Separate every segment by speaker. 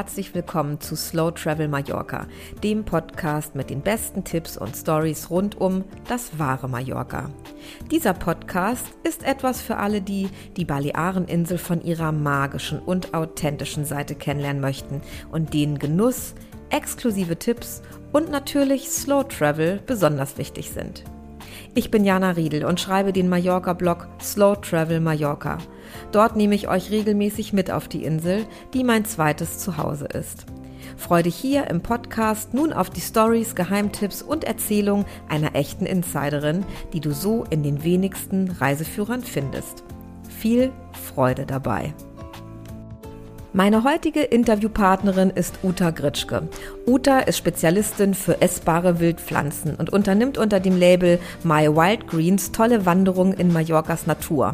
Speaker 1: herzlich willkommen zu Slow Travel Mallorca, dem Podcast mit den besten Tipps und Stories rund um das wahre Mallorca. Dieser Podcast ist etwas für alle, die die Baleareninsel von ihrer magischen und authentischen Seite kennenlernen möchten und denen Genuss, exklusive Tipps und natürlich Slow Travel besonders wichtig sind. Ich bin Jana Riedel und schreibe den Mallorca-Blog Slow Travel Mallorca – Dort nehme ich euch regelmäßig mit auf die Insel, die mein zweites Zuhause ist. Freue dich hier im Podcast nun auf die Stories, Geheimtipps und Erzählungen einer echten Insiderin, die du so in den wenigsten Reiseführern findest. Viel Freude dabei! Meine heutige Interviewpartnerin ist Uta Gritschke. Uta ist Spezialistin für essbare Wildpflanzen und unternimmt unter dem Label My Wild Greens tolle Wanderungen in Mallorcas Natur.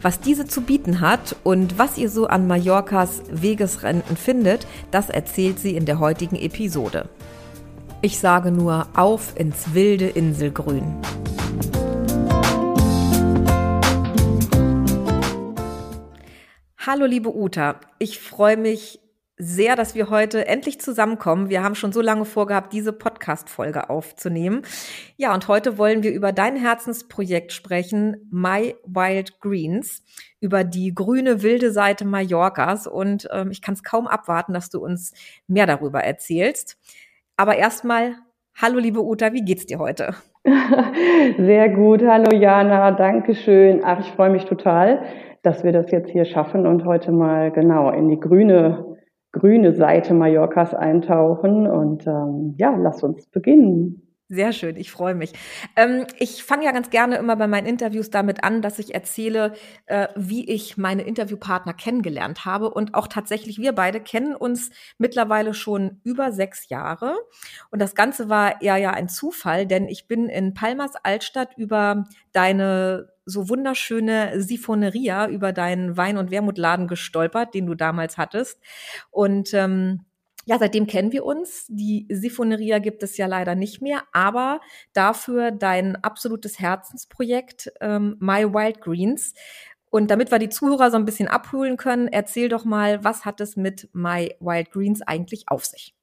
Speaker 1: Was diese zu bieten hat und was ihr so an Mallorcas Wegesrennen findet, das erzählt sie in der heutigen Episode. Ich sage nur auf ins wilde Inselgrün. Hallo liebe Uta, ich freue mich sehr, dass wir heute endlich zusammenkommen. Wir haben schon so lange vorgehabt, diese Podcast-Folge aufzunehmen. Ja, und heute wollen wir über dein Herzensprojekt sprechen, My Wild Greens, über die grüne wilde Seite Mallorcas. Und ähm, ich kann es kaum abwarten, dass du uns mehr darüber erzählst. Aber erstmal, hallo liebe Uta, wie geht's dir heute?
Speaker 2: Sehr gut. Hallo Jana, danke schön. Ach, ich freue mich total dass wir das jetzt hier schaffen und heute mal genau in die grüne, grüne Seite Mallorcas eintauchen. Und ähm, ja, lass uns beginnen.
Speaker 1: Sehr schön, ich freue mich. Ähm, ich fange ja ganz gerne immer bei meinen Interviews damit an, dass ich erzähle, äh, wie ich meine Interviewpartner kennengelernt habe. Und auch tatsächlich, wir beide kennen uns mittlerweile schon über sechs Jahre. Und das Ganze war eher ja ein Zufall, denn ich bin in Palmas Altstadt über deine so wunderschöne Sifoneria über deinen Wein- und Wermutladen gestolpert, den du damals hattest. Und ähm, ja, seitdem kennen wir uns. Die Sifoneria gibt es ja leider nicht mehr, aber dafür dein absolutes Herzensprojekt ähm, My Wild Greens. Und damit wir die Zuhörer so ein bisschen abholen können, erzähl doch mal, was hat es mit My Wild Greens eigentlich auf sich?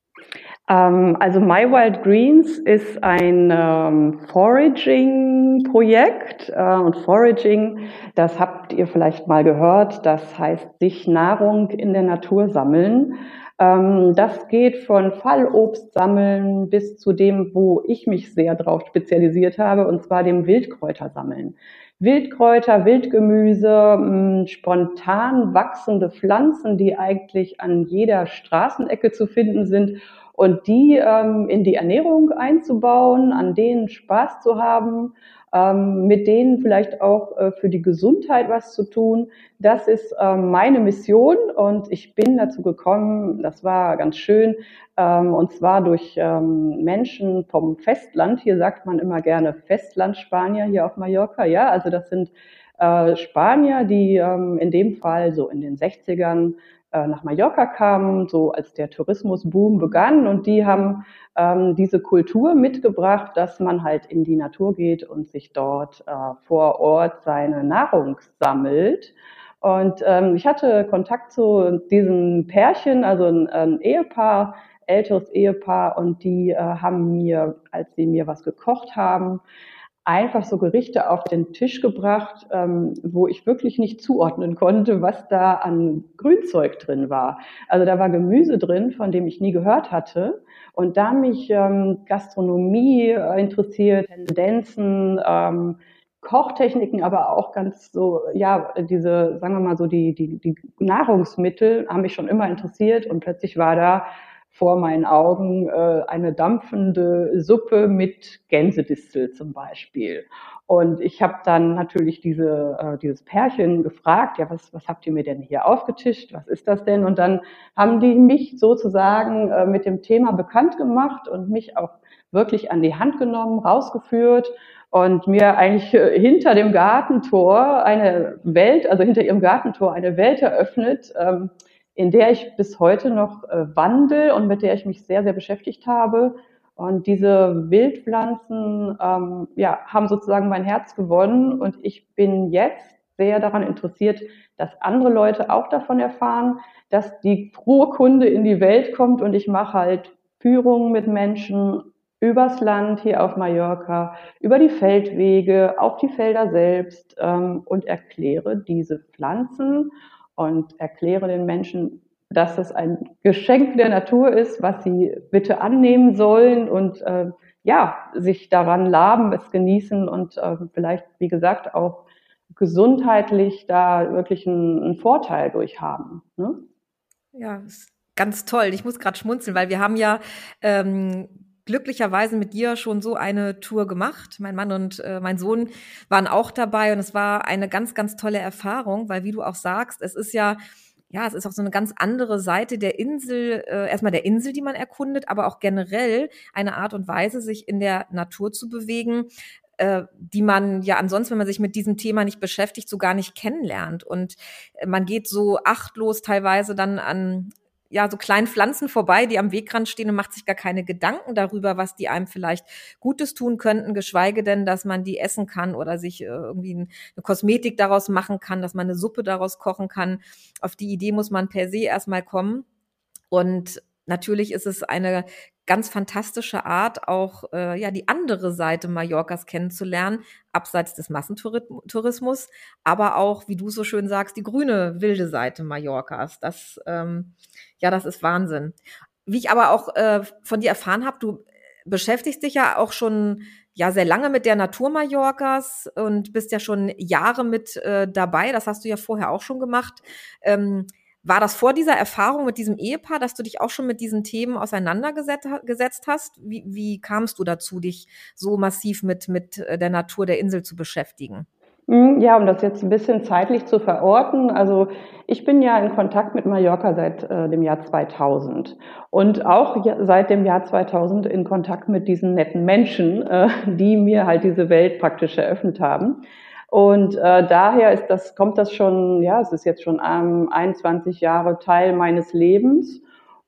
Speaker 2: Ähm, also My Wild Greens ist ein ähm, Foraging-Projekt äh, und Foraging, das habt ihr vielleicht mal gehört, das heißt sich Nahrung in der Natur sammeln. Ähm, das geht von Fallobst sammeln bis zu dem, wo ich mich sehr drauf spezialisiert habe, und zwar dem Wildkräuter sammeln. Wildkräuter, Wildgemüse, mh, spontan wachsende Pflanzen, die eigentlich an jeder Straßenecke zu finden sind und die ähm, in die Ernährung einzubauen, an denen Spaß zu haben, ähm, mit denen vielleicht auch äh, für die Gesundheit was zu tun. Das ist ähm, meine Mission und ich bin dazu gekommen, das war ganz schön, ähm, und zwar durch ähm, Menschen vom Festland. Hier sagt man immer gerne Festland-Spanier hier auf Mallorca. Ja, also das sind äh, Spanier, die ähm, in dem Fall so in den 60ern äh, nach Mallorca kamen, so als der Tourismusboom begann. Und die haben ähm, diese Kultur mitgebracht, dass man halt in die Natur geht und sich dort äh, vor Ort seine Nahrung sammelt. Und ähm, ich hatte Kontakt zu diesem Pärchen, also ein, ein Ehepaar, älteres Ehepaar, und die äh, haben mir, als sie mir was gekocht haben, einfach so Gerichte auf den Tisch gebracht, ähm, wo ich wirklich nicht zuordnen konnte, was da an Grünzeug drin war. Also da war Gemüse drin, von dem ich nie gehört hatte. Und da mich ähm, Gastronomie äh, interessiert, Tendenzen, ähm, Kochtechniken, aber auch ganz so, ja, diese, sagen wir mal so, die, die, die Nahrungsmittel haben mich schon immer interessiert und plötzlich war da vor meinen Augen äh, eine dampfende Suppe mit Gänsedistel zum Beispiel. Und ich habe dann natürlich diese, äh, dieses Pärchen gefragt, ja, was, was habt ihr mir denn hier aufgetischt? Was ist das denn? Und dann haben die mich sozusagen äh, mit dem Thema bekannt gemacht und mich auch wirklich an die Hand genommen, rausgeführt und mir eigentlich äh, hinter dem Gartentor eine Welt, also hinter ihrem Gartentor eine Welt eröffnet, ähm, in der ich bis heute noch äh, wandel und mit der ich mich sehr, sehr beschäftigt habe. Und diese Wildpflanzen ähm, ja, haben sozusagen mein Herz gewonnen. Und ich bin jetzt sehr daran interessiert, dass andere Leute auch davon erfahren, dass die frohe Kunde in die Welt kommt. Und ich mache halt Führungen mit Menschen übers Land hier auf Mallorca, über die Feldwege, auf die Felder selbst ähm, und erkläre diese Pflanzen und erkläre den Menschen, dass es ein Geschenk der Natur ist, was sie bitte annehmen sollen und äh, ja, sich daran laben, es genießen und äh, vielleicht, wie gesagt, auch gesundheitlich da wirklich einen, einen Vorteil durch haben. Ne?
Speaker 1: Ja, ganz toll. Ich muss gerade schmunzeln, weil wir haben ja ähm, glücklicherweise mit dir schon so eine Tour gemacht. Mein Mann und äh, mein Sohn waren auch dabei und es war eine ganz, ganz tolle Erfahrung, weil wie du auch sagst, es ist ja ja, es ist auch so eine ganz andere Seite der Insel, äh, erstmal der Insel, die man erkundet, aber auch generell eine Art und Weise, sich in der Natur zu bewegen, äh, die man ja ansonsten, wenn man sich mit diesem Thema nicht beschäftigt, so gar nicht kennenlernt. Und äh, man geht so achtlos teilweise dann an ja, so kleinen Pflanzen vorbei, die am Wegrand stehen und macht sich gar keine Gedanken darüber, was die einem vielleicht Gutes tun könnten, geschweige denn, dass man die essen kann oder sich äh, irgendwie eine Kosmetik daraus machen kann, dass man eine Suppe daraus kochen kann. Auf die Idee muss man per se erstmal kommen. Und natürlich ist es eine ganz fantastische Art, auch äh, ja die andere Seite Mallorcas kennenzulernen, abseits des Massentourismus, aber auch, wie du so schön sagst, die grüne wilde Seite Mallorcas. Das ähm, ja, das ist Wahnsinn. Wie ich aber auch äh, von dir erfahren habe, du beschäftigst dich ja auch schon ja sehr lange mit der Natur Mallorcas und bist ja schon Jahre mit äh, dabei. Das hast du ja vorher auch schon gemacht. Ähm, war das vor dieser Erfahrung mit diesem Ehepaar, dass du dich auch schon mit diesen Themen auseinandergesetzt hast? Wie, wie kamst du dazu, dich so massiv mit, mit äh, der Natur der Insel zu beschäftigen?
Speaker 2: Hm, ja, um das jetzt ein bisschen zeitlich zu verorten. Also ich bin ja in Kontakt mit Mallorca seit äh, dem Jahr 2000 und auch seit dem Jahr 2000 in Kontakt mit diesen netten Menschen, äh, die mir halt diese Welt praktisch eröffnet haben. Und äh, daher ist das, kommt das schon, ja, es ist jetzt schon ähm, 21 Jahre Teil meines Lebens.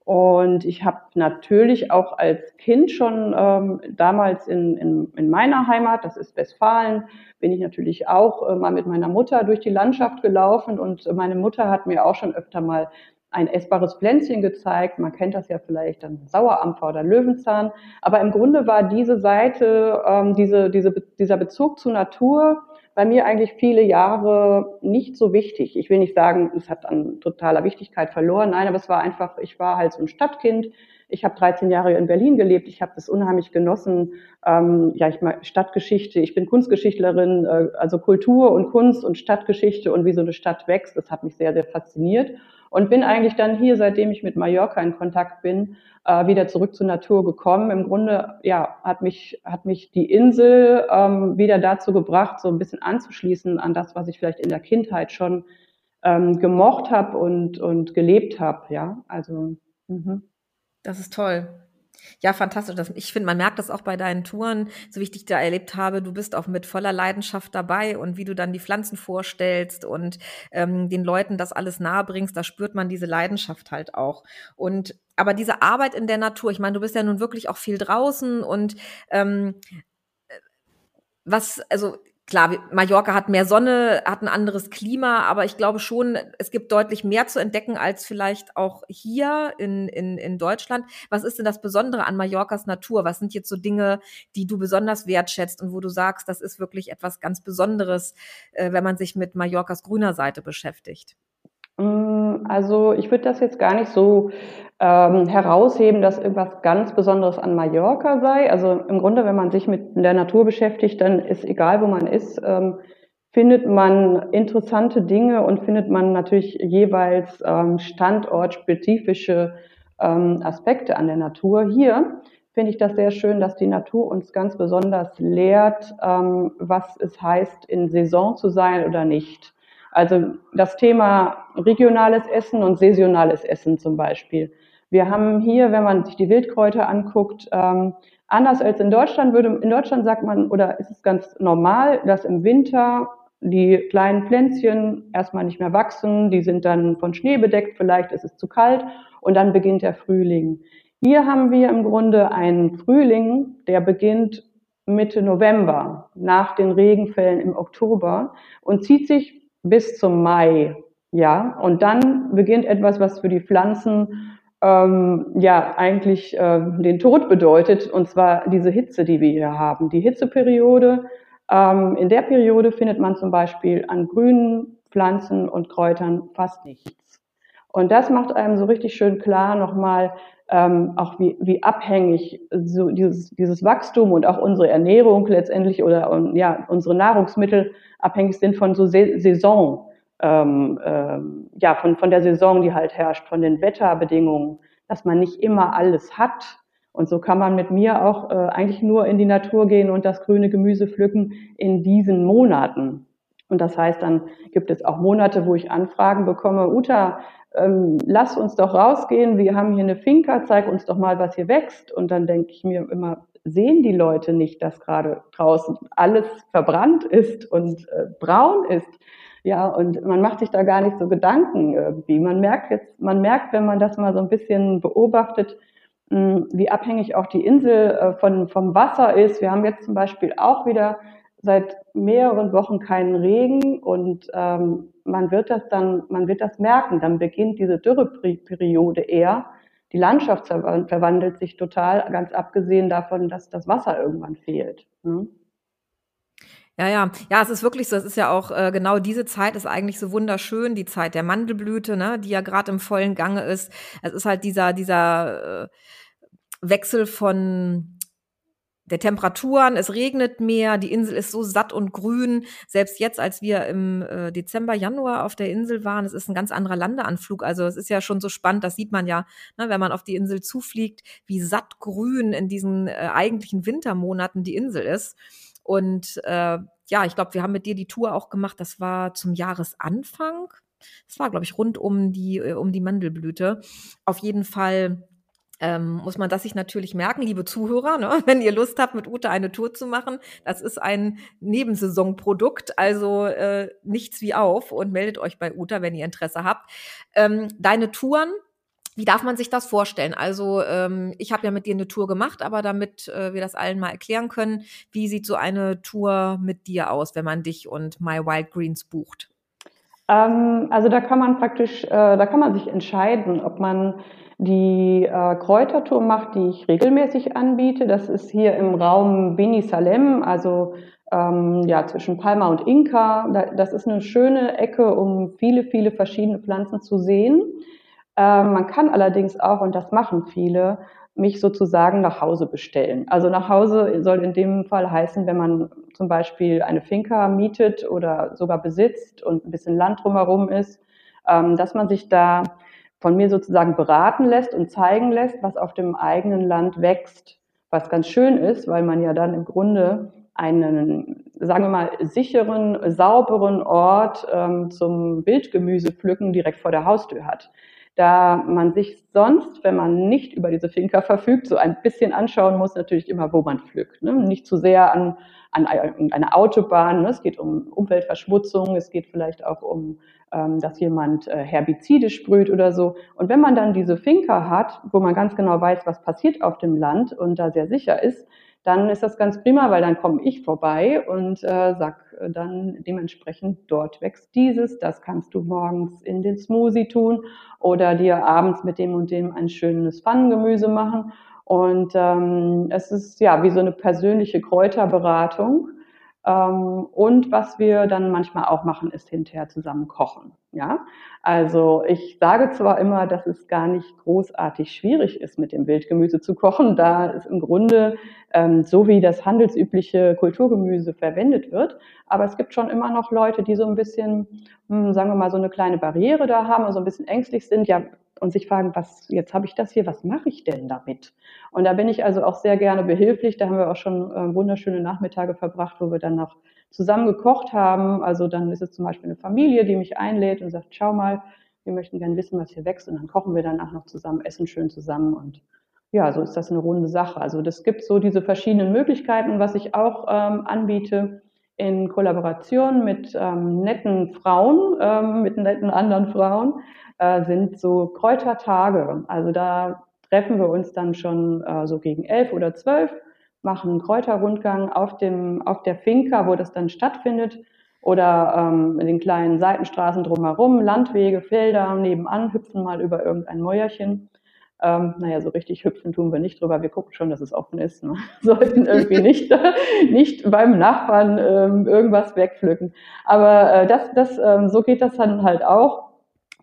Speaker 2: Und ich habe natürlich auch als Kind schon ähm, damals in, in, in meiner Heimat, das ist Westfalen, bin ich natürlich auch äh, mal mit meiner Mutter durch die Landschaft gelaufen und meine Mutter hat mir auch schon öfter mal ein essbares Pflänzchen gezeigt. Man kennt das ja vielleicht dann Sauerampfer oder Löwenzahn. Aber im Grunde war diese Seite, ähm, diese, diese, dieser Bezug zur Natur bei mir eigentlich viele Jahre nicht so wichtig. Ich will nicht sagen, es hat an totaler Wichtigkeit verloren. Nein, aber es war einfach, ich war halt so ein Stadtkind. Ich habe 13 Jahre in Berlin gelebt. Ich habe das unheimlich genossen. Ähm, ja, ich mag Stadtgeschichte. Ich bin Kunstgeschichtlerin, äh, also Kultur und Kunst und Stadtgeschichte und wie so eine Stadt wächst. Das hat mich sehr, sehr fasziniert und bin eigentlich dann hier, seitdem ich mit Mallorca in Kontakt bin, äh, wieder zurück zur Natur gekommen. Im Grunde, ja, hat mich, hat mich die Insel ähm, wieder dazu gebracht, so ein bisschen anzuschließen an das, was ich vielleicht in der Kindheit schon ähm, gemocht habe und, und gelebt habe, ja, also.
Speaker 1: Mhm. Das ist toll. Ja, fantastisch. Ich finde, man merkt das auch bei deinen Touren, so wie ich dich da erlebt habe. Du bist auch mit voller Leidenschaft dabei und wie du dann die Pflanzen vorstellst und ähm, den Leuten das alles nahebringst, da spürt man diese Leidenschaft halt auch. Und aber diese Arbeit in der Natur, ich meine, du bist ja nun wirklich auch viel draußen und ähm, äh, was, also klar, Mallorca hat mehr Sonne, hat ein anderes Klima, aber ich glaube schon, es gibt deutlich mehr zu entdecken als vielleicht auch hier in, in, in Deutschland. Was ist denn das Besondere an Mallorcas Natur? Was sind jetzt so Dinge, die du besonders wertschätzt und wo du sagst, das ist wirklich etwas ganz Besonderes, äh, wenn man sich mit Mallorcas grüner Seite beschäftigt?
Speaker 2: Mm, also ich würde das jetzt gar nicht so ähm, herausheben, dass irgendwas ganz Besonderes an Mallorca sei. Also im Grunde, wenn man sich mit der Natur beschäftigt, dann ist egal, wo man ist, ähm, findet man interessante Dinge und findet man natürlich jeweils ähm, standortspezifische ähm, Aspekte an der Natur. Hier finde ich das sehr schön, dass die Natur uns ganz besonders lehrt, ähm, was es heißt, in Saison zu sein oder nicht. Also das Thema regionales Essen und saisonales Essen zum Beispiel. Wir haben hier, wenn man sich die Wildkräuter anguckt, ähm, anders als in Deutschland würde, in Deutschland sagt man, oder ist es ganz normal, dass im Winter die kleinen Pflänzchen erstmal nicht mehr wachsen, die sind dann von Schnee bedeckt, vielleicht ist es zu kalt und dann beginnt der Frühling. Hier haben wir im Grunde einen Frühling, der beginnt Mitte November nach den Regenfällen im Oktober und zieht sich bis zum Mai. Ja, und dann beginnt etwas, was für die Pflanzen ähm, ja eigentlich äh, den Tod bedeutet, und zwar diese Hitze, die wir hier haben. Die Hitzeperiode. Ähm, in der Periode findet man zum Beispiel an grünen Pflanzen und Kräutern fast nichts. Und das macht einem so richtig schön klar nochmal, ähm, auch wie, wie abhängig so dieses, dieses Wachstum und auch unsere Ernährung letztendlich oder um, ja, unsere Nahrungsmittel abhängig sind von so Saison, ähm, ähm, ja, von, von der Saison, die halt herrscht, von den Wetterbedingungen, dass man nicht immer alles hat. Und so kann man mit mir auch äh, eigentlich nur in die Natur gehen und das grüne Gemüse pflücken in diesen Monaten. Und das heißt, dann gibt es auch Monate, wo ich Anfragen bekomme, Uta, ähm, lass uns doch rausgehen, wir haben hier eine Finca, zeig uns doch mal, was hier wächst. Und dann denke ich mir immer, sehen die Leute nicht, dass gerade draußen alles verbrannt ist und äh, braun ist? Ja, und man macht sich da gar nicht so Gedanken irgendwie. Man merkt jetzt, man merkt, wenn man das mal so ein bisschen beobachtet, hm, wie abhängig auch die Insel äh, von, vom Wasser ist. Wir haben jetzt zum Beispiel auch wieder seit mehreren Wochen keinen Regen und ähm, man wird das dann, man wird das merken. Dann beginnt diese Dürreperiode eher. Die Landschaft verwandelt sich total, ganz abgesehen davon, dass das Wasser irgendwann fehlt. Ne?
Speaker 1: Ja, ja, ja, es ist wirklich so. Es ist ja auch äh, genau diese Zeit ist eigentlich so wunderschön, die Zeit der Mandelblüte, ne, die ja gerade im vollen Gange ist. Es ist halt dieser dieser äh, Wechsel von der Temperaturen, es regnet mehr, die Insel ist so satt und grün. Selbst jetzt, als wir im äh, Dezember, Januar auf der Insel waren, es ist ein ganz anderer Landeanflug. Also es ist ja schon so spannend, das sieht man ja, ne, wenn man auf die Insel zufliegt, wie satt grün in diesen äh, eigentlichen Wintermonaten die Insel ist. Und äh, ja, ich glaube, wir haben mit dir die Tour auch gemacht. Das war zum Jahresanfang. Das war, glaube ich, rund um die, äh, um die Mandelblüte. Auf jeden Fall ähm, muss man das sich natürlich merken, liebe Zuhörer, ne? wenn ihr Lust habt, mit Ute eine Tour zu machen. Das ist ein Nebensaisonprodukt, also äh, nichts wie auf und meldet euch bei Ute, wenn ihr Interesse habt. Ähm, deine Touren, wie darf man sich das vorstellen? Also ähm, ich habe ja mit dir eine Tour gemacht, aber damit äh, wir das allen mal erklären können, wie sieht so eine Tour mit dir aus, wenn man dich und My Wild Greens bucht?
Speaker 2: Ähm, also da kann man praktisch, äh, da kann man sich entscheiden, ob man die äh, Kräutertour macht, die ich regelmäßig anbiete. Das ist hier im Raum Beni Salem, also ähm, ja, zwischen Palma und Inka. das ist eine schöne Ecke, um viele, viele verschiedene Pflanzen zu sehen. Äh, man kann allerdings auch, und das machen viele, mich sozusagen nach Hause bestellen. Also nach Hause soll in dem Fall heißen, wenn man zum Beispiel eine Finca mietet oder sogar besitzt und ein bisschen Land drumherum ist, ähm, dass man sich da von mir sozusagen beraten lässt und zeigen lässt, was auf dem eigenen Land wächst, was ganz schön ist, weil man ja dann im Grunde einen, sagen wir mal, sicheren, sauberen Ort ähm, zum Wildgemüse pflücken direkt vor der Haustür hat. Da man sich sonst, wenn man nicht über diese Finca verfügt, so ein bisschen anschauen muss, natürlich immer, wo man pflückt. Ne? Nicht zu sehr an, an eine Autobahn. Ne? Es geht um Umweltverschmutzung, es geht vielleicht auch um ähm, dass jemand äh, Herbizide sprüht oder so. Und wenn man dann diese Finca hat, wo man ganz genau weiß, was passiert auf dem Land und da sehr sicher ist, dann ist das ganz prima, weil dann komme ich vorbei und äh, sag äh, dann dementsprechend, dort wächst dieses, das kannst du morgens in den Smoothie tun oder dir abends mit dem und dem ein schönes Pfannengemüse machen. Und ähm, es ist ja wie so eine persönliche Kräuterberatung. Ähm, und was wir dann manchmal auch machen, ist hinterher zusammen kochen. Ja, also ich sage zwar immer, dass es gar nicht großartig schwierig ist, mit dem Wildgemüse zu kochen, da es im Grunde ähm, so wie das handelsübliche Kulturgemüse verwendet wird. Aber es gibt schon immer noch Leute, die so ein bisschen, mh, hm, sagen wir mal, so eine kleine Barriere da haben, also ein bisschen ängstlich sind. Ja, und sich fragen, was, jetzt habe ich das hier, was mache ich denn damit? Und da bin ich also auch sehr gerne behilflich. Da haben wir auch schon äh, wunderschöne Nachmittage verbracht, wo wir dann noch zusammen gekocht haben. Also dann ist es zum Beispiel eine Familie, die mich einlädt und sagt, schau mal, wir möchten gerne wissen, was hier wächst. Und dann kochen wir danach noch zusammen, essen schön zusammen. Und ja, so ist das eine runde Sache. Also das gibt so diese verschiedenen Möglichkeiten. Was ich auch ähm, anbiete, in Kollaboration mit ähm, netten Frauen, ähm, mit netten anderen Frauen, äh, sind so Kräutertage. Also da treffen wir uns dann schon äh, so gegen elf oder zwölf, machen einen Kräuterrundgang auf dem, auf der Finca, wo das dann stattfindet. oder ähm, in den kleinen Seitenstraßen drumherum, Landwege, Felder, nebenan hüpfen mal über irgendein Mäuerchen. Ähm, naja, so richtig hüpfen tun wir nicht drüber. Wir gucken schon, dass es offen ist. Ne? Sollten irgendwie nicht, nicht beim Nachbarn ähm, irgendwas wegpflücken. Aber äh, das, das, ähm, so geht das dann halt auch.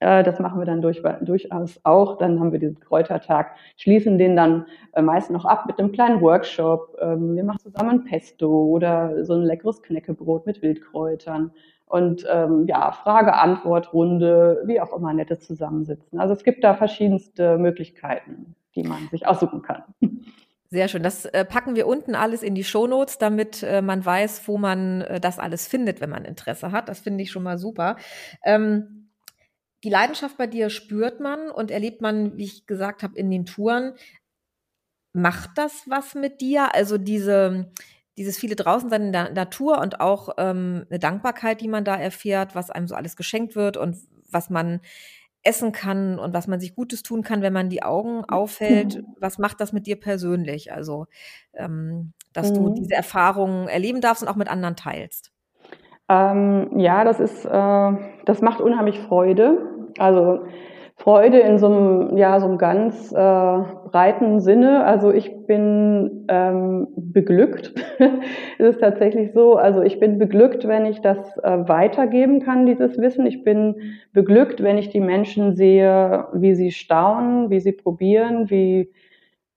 Speaker 2: Äh, das machen wir dann durch, durchaus auch. Dann haben wir diesen Kräutertag, schließen den dann äh, meist noch ab mit einem kleinen Workshop. Ähm, wir machen zusammen Pesto oder so ein leckeres Knäckebrot mit Wildkräutern und ähm, ja, Frage-Antwort-Runde, wie auch immer, nettes Zusammensitzen. Also es gibt da verschiedenste Möglichkeiten, die man sich aussuchen kann.
Speaker 1: Sehr schön. Das äh, packen wir unten alles in die Shownotes, damit äh, man weiß, wo man äh, das alles findet, wenn man Interesse hat. Das finde ich schon mal super. Ähm, die Leidenschaft bei dir spürt man und erlebt man, wie ich gesagt habe, in den Touren. Macht das was mit dir? Also diese, dieses viele draußen sein in der Natur und auch ähm, eine Dankbarkeit, die man da erfährt, was einem so alles geschenkt wird und was man essen kann und was man sich Gutes tun kann, wenn man die Augen aufhält. Mhm. Was macht das mit dir persönlich? Also, ähm, dass mhm. du diese Erfahrungen erleben darfst und auch mit anderen teilst.
Speaker 2: Ähm, ja, das ist, äh, das macht unheimlich Freude. Also Freude in so einem, ja, so einem ganz äh, breiten Sinne. Also ich bin ähm, beglückt. es ist tatsächlich so. Also ich bin beglückt, wenn ich das äh, weitergeben kann, dieses Wissen. Ich bin beglückt, wenn ich die Menschen sehe, wie sie staunen, wie sie probieren, wie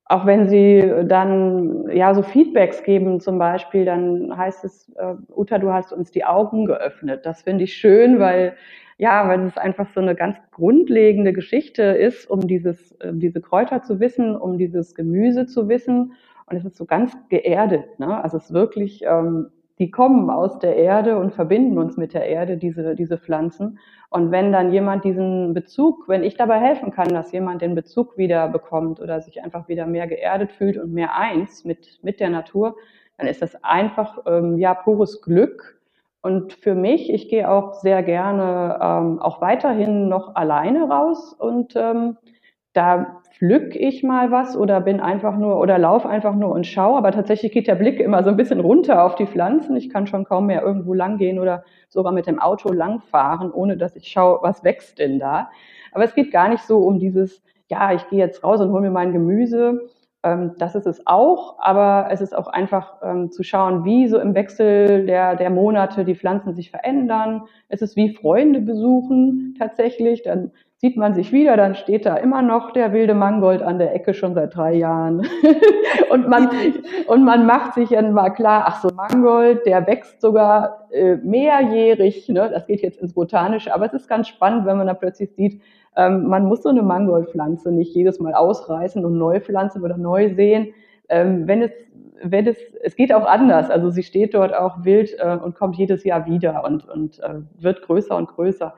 Speaker 2: auch wenn sie dann ja so Feedbacks geben zum Beispiel, dann heißt es, äh, Uta, du hast uns die Augen geöffnet. Das finde ich schön, weil ja, weil es einfach so eine ganz grundlegende Geschichte ist, um dieses, äh, diese Kräuter zu wissen, um dieses Gemüse zu wissen. Und es ist so ganz geerdet. Ne? Also es ist wirklich, ähm, die kommen aus der Erde und verbinden uns mit der Erde, diese, diese Pflanzen. Und wenn dann jemand diesen Bezug, wenn ich dabei helfen kann, dass jemand den Bezug wieder bekommt oder sich einfach wieder mehr geerdet fühlt und mehr eins mit, mit der Natur, dann ist das einfach ähm, ja pures Glück und für mich, ich gehe auch sehr gerne ähm, auch weiterhin noch alleine raus und ähm, da pflück ich mal was oder bin einfach nur oder laufe einfach nur und schaue. Aber tatsächlich geht der Blick immer so ein bisschen runter auf die Pflanzen. Ich kann schon kaum mehr irgendwo lang gehen oder sogar mit dem Auto langfahren, ohne dass ich schaue, was wächst denn da. Aber es geht gar nicht so um dieses, ja, ich gehe jetzt raus und hole mir mein Gemüse, das ist es auch, aber es ist auch einfach ähm, zu schauen, wie so im Wechsel der, der Monate die Pflanzen sich verändern. Es ist wie Freunde besuchen tatsächlich. Dann sieht man sich wieder, dann steht da immer noch der wilde Mangold an der Ecke schon seit drei Jahren. und, man, und man macht sich dann mal klar, ach so, Mangold, der wächst sogar äh, mehrjährig. Ne? Das geht jetzt ins Botanische, aber es ist ganz spannend, wenn man da plötzlich sieht, ähm, man muss so eine Mangoldpflanze nicht jedes Mal ausreißen und neu pflanzen oder neu sehen. Ähm, wenn es wenn es, es geht auch anders. Also sie steht dort auch wild äh, und kommt jedes Jahr wieder und, und äh, wird größer und größer.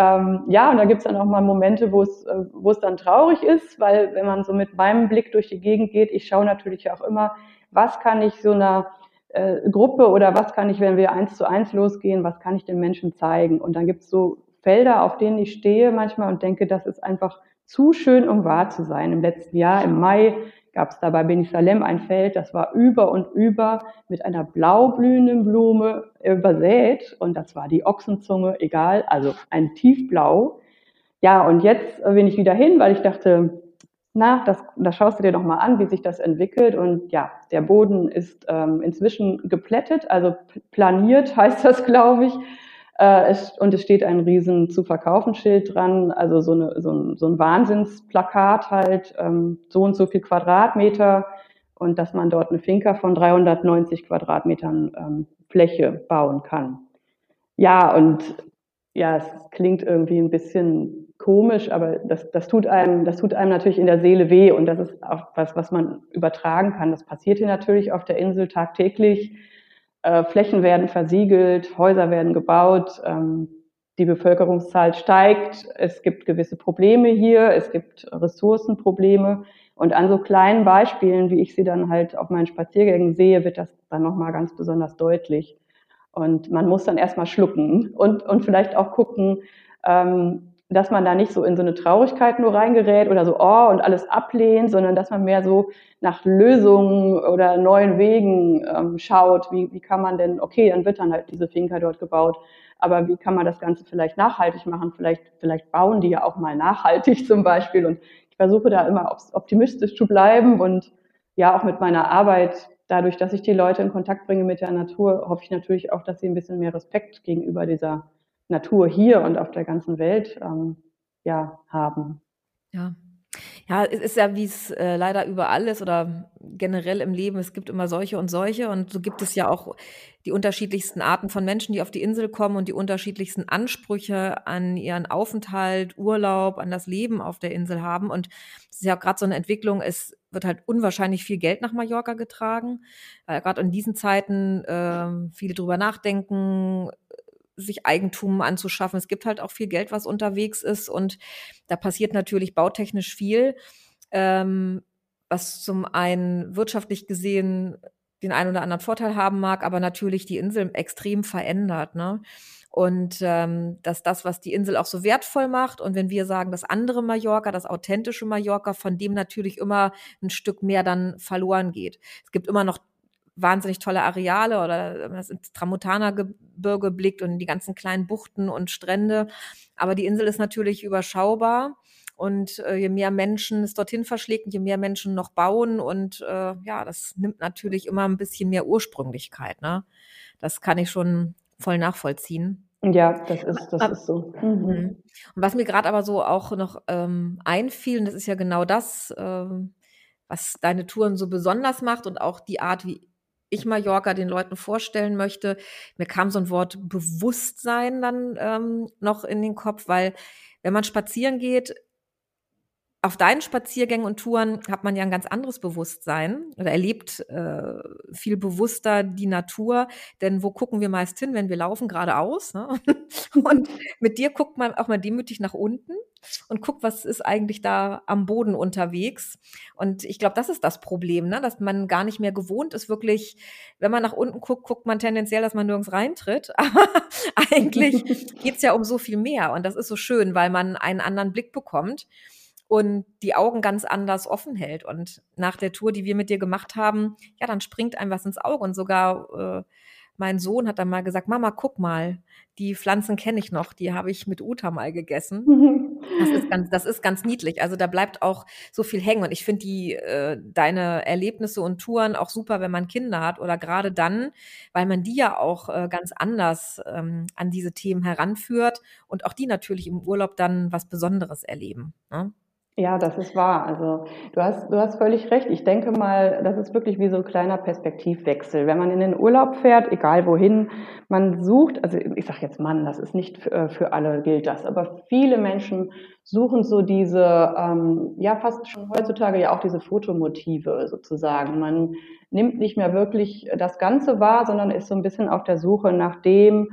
Speaker 2: Ähm, ja, und da gibt es dann auch mal Momente, wo es, äh, wo es dann traurig ist, weil wenn man so mit meinem Blick durch die Gegend geht, ich schaue natürlich auch immer, was kann ich so einer äh, Gruppe oder was kann ich, wenn wir eins zu eins losgehen, was kann ich den Menschen zeigen? Und dann gibt es so Felder, auf denen ich stehe manchmal und denke, das ist einfach zu schön, um wahr zu sein. Im letzten Jahr, im Mai, gab es da bei Beni Salem ein Feld, das war über und über mit einer blaublühenden Blume übersät und das war die Ochsenzunge, egal, also ein tiefblau. Ja, und jetzt bin ich wieder hin, weil ich dachte, na, das, das schaust du dir doch mal an, wie sich das entwickelt. Und ja, der Boden ist ähm, inzwischen geplättet, also planiert heißt das, glaube ich. Äh, es, und es steht ein riesen zu verkaufen Schild dran, also so, eine, so, ein, so ein Wahnsinnsplakat halt, ähm, so und so viel Quadratmeter und dass man dort eine Finca von 390 Quadratmetern ähm, Fläche bauen kann. Ja, und ja, es klingt irgendwie ein bisschen komisch, aber das, das, tut einem, das tut einem natürlich in der Seele weh und das ist auch was, was man übertragen kann. Das passiert hier natürlich auf der Insel tagtäglich. Äh, Flächen werden versiegelt, Häuser werden gebaut, ähm, die Bevölkerungszahl steigt, es gibt gewisse Probleme hier, es gibt Ressourcenprobleme. Und an so kleinen Beispielen, wie ich sie dann halt auf meinen Spaziergängen sehe, wird das dann nochmal ganz besonders deutlich. Und man muss dann erstmal schlucken und, und vielleicht auch gucken, ähm, dass man da nicht so in so eine Traurigkeit nur reingerät oder so, oh, und alles ablehnt, sondern dass man mehr so nach Lösungen oder neuen Wegen ähm, schaut. Wie, wie kann man denn, okay, dann wird dann halt diese Finca dort gebaut, aber wie kann man das Ganze vielleicht nachhaltig machen? Vielleicht, vielleicht bauen die ja auch mal nachhaltig zum Beispiel. Und ich versuche da immer optimistisch zu bleiben und ja, auch mit meiner Arbeit, dadurch, dass ich die Leute in Kontakt bringe mit der Natur, hoffe ich natürlich auch, dass sie ein bisschen mehr Respekt gegenüber dieser Natur hier und auf der ganzen Welt ähm, ja, haben.
Speaker 1: Ja. Ja, es ist ja, wie es äh, leider überall ist oder generell im Leben, es gibt immer solche und solche und so gibt es ja auch die unterschiedlichsten Arten von Menschen, die auf die Insel kommen und die unterschiedlichsten Ansprüche an ihren Aufenthalt, Urlaub, an das Leben auf der Insel haben. Und es ist ja gerade so eine Entwicklung, es wird halt unwahrscheinlich viel Geld nach Mallorca getragen, weil gerade in diesen Zeiten äh, viele drüber nachdenken, sich Eigentum anzuschaffen. Es gibt halt auch viel Geld, was unterwegs ist und da passiert natürlich bautechnisch viel, ähm, was zum einen wirtschaftlich gesehen den einen oder anderen Vorteil haben mag, aber natürlich die Insel extrem verändert. Ne? Und ähm, dass das, was die Insel auch so wertvoll macht, und wenn wir sagen, das andere Mallorca, das authentische Mallorca, von dem natürlich immer ein Stück mehr dann verloren geht. Es gibt immer noch wahnsinnig tolle Areale oder das ins Tramontana-Gebirge blickt und die ganzen kleinen Buchten und Strände. Aber die Insel ist natürlich überschaubar. Und äh, je mehr Menschen es dorthin verschlägt, je mehr Menschen noch bauen und äh, ja, das nimmt natürlich immer ein bisschen mehr Ursprünglichkeit. Ne? Das kann ich schon voll nachvollziehen.
Speaker 2: Ja, das ist, das ist so. Mhm.
Speaker 1: mhm. Und was mir gerade aber so auch noch ähm, einfiel, und das ist ja genau das, ähm, was deine Touren so besonders macht und auch die Art, wie ich Mallorca den Leuten vorstellen möchte. Mir kam so ein Wort Bewusstsein dann ähm, noch in den Kopf, weil wenn man spazieren geht, auf deinen Spaziergängen und Touren hat man ja ein ganz anderes Bewusstsein oder erlebt äh, viel bewusster die Natur. Denn wo gucken wir meist hin, wenn wir laufen? Geradeaus. Ne? Und mit dir guckt man auch mal demütig nach unten und guckt, was ist eigentlich da am Boden unterwegs. Und ich glaube, das ist das Problem, ne? dass man gar nicht mehr gewohnt ist, wirklich, wenn man nach unten guckt, guckt man tendenziell, dass man nirgends reintritt. Aber eigentlich geht's ja um so viel mehr. Und das ist so schön, weil man einen anderen Blick bekommt und die Augen ganz anders offen hält. Und nach der Tour, die wir mit dir gemacht haben, ja, dann springt einem was ins Auge. Und sogar äh, mein Sohn hat dann mal gesagt, Mama, guck mal, die Pflanzen kenne ich noch, die habe ich mit Uta mal gegessen. Das ist ganz, das ist ganz niedlich. Also da bleibt auch so viel hängen. Und ich finde die äh, deine Erlebnisse und Touren auch super, wenn man Kinder hat oder gerade dann, weil man die ja auch äh, ganz anders ähm, an diese Themen heranführt und auch die natürlich im Urlaub dann was Besonderes erleben. Ne?
Speaker 2: Ja, das ist wahr. Also du hast, du hast völlig recht. Ich denke mal, das ist wirklich wie so ein kleiner Perspektivwechsel. Wenn man in den Urlaub fährt, egal wohin, man sucht, also ich sage jetzt Mann, das ist nicht für, alle gilt das, aber viele Menschen suchen so diese, ähm, ja fast schon heutzutage ja auch diese Fotomotive sozusagen. Man nimmt nicht mehr wirklich das Ganze wahr, sondern ist so ein bisschen auf der Suche nach dem,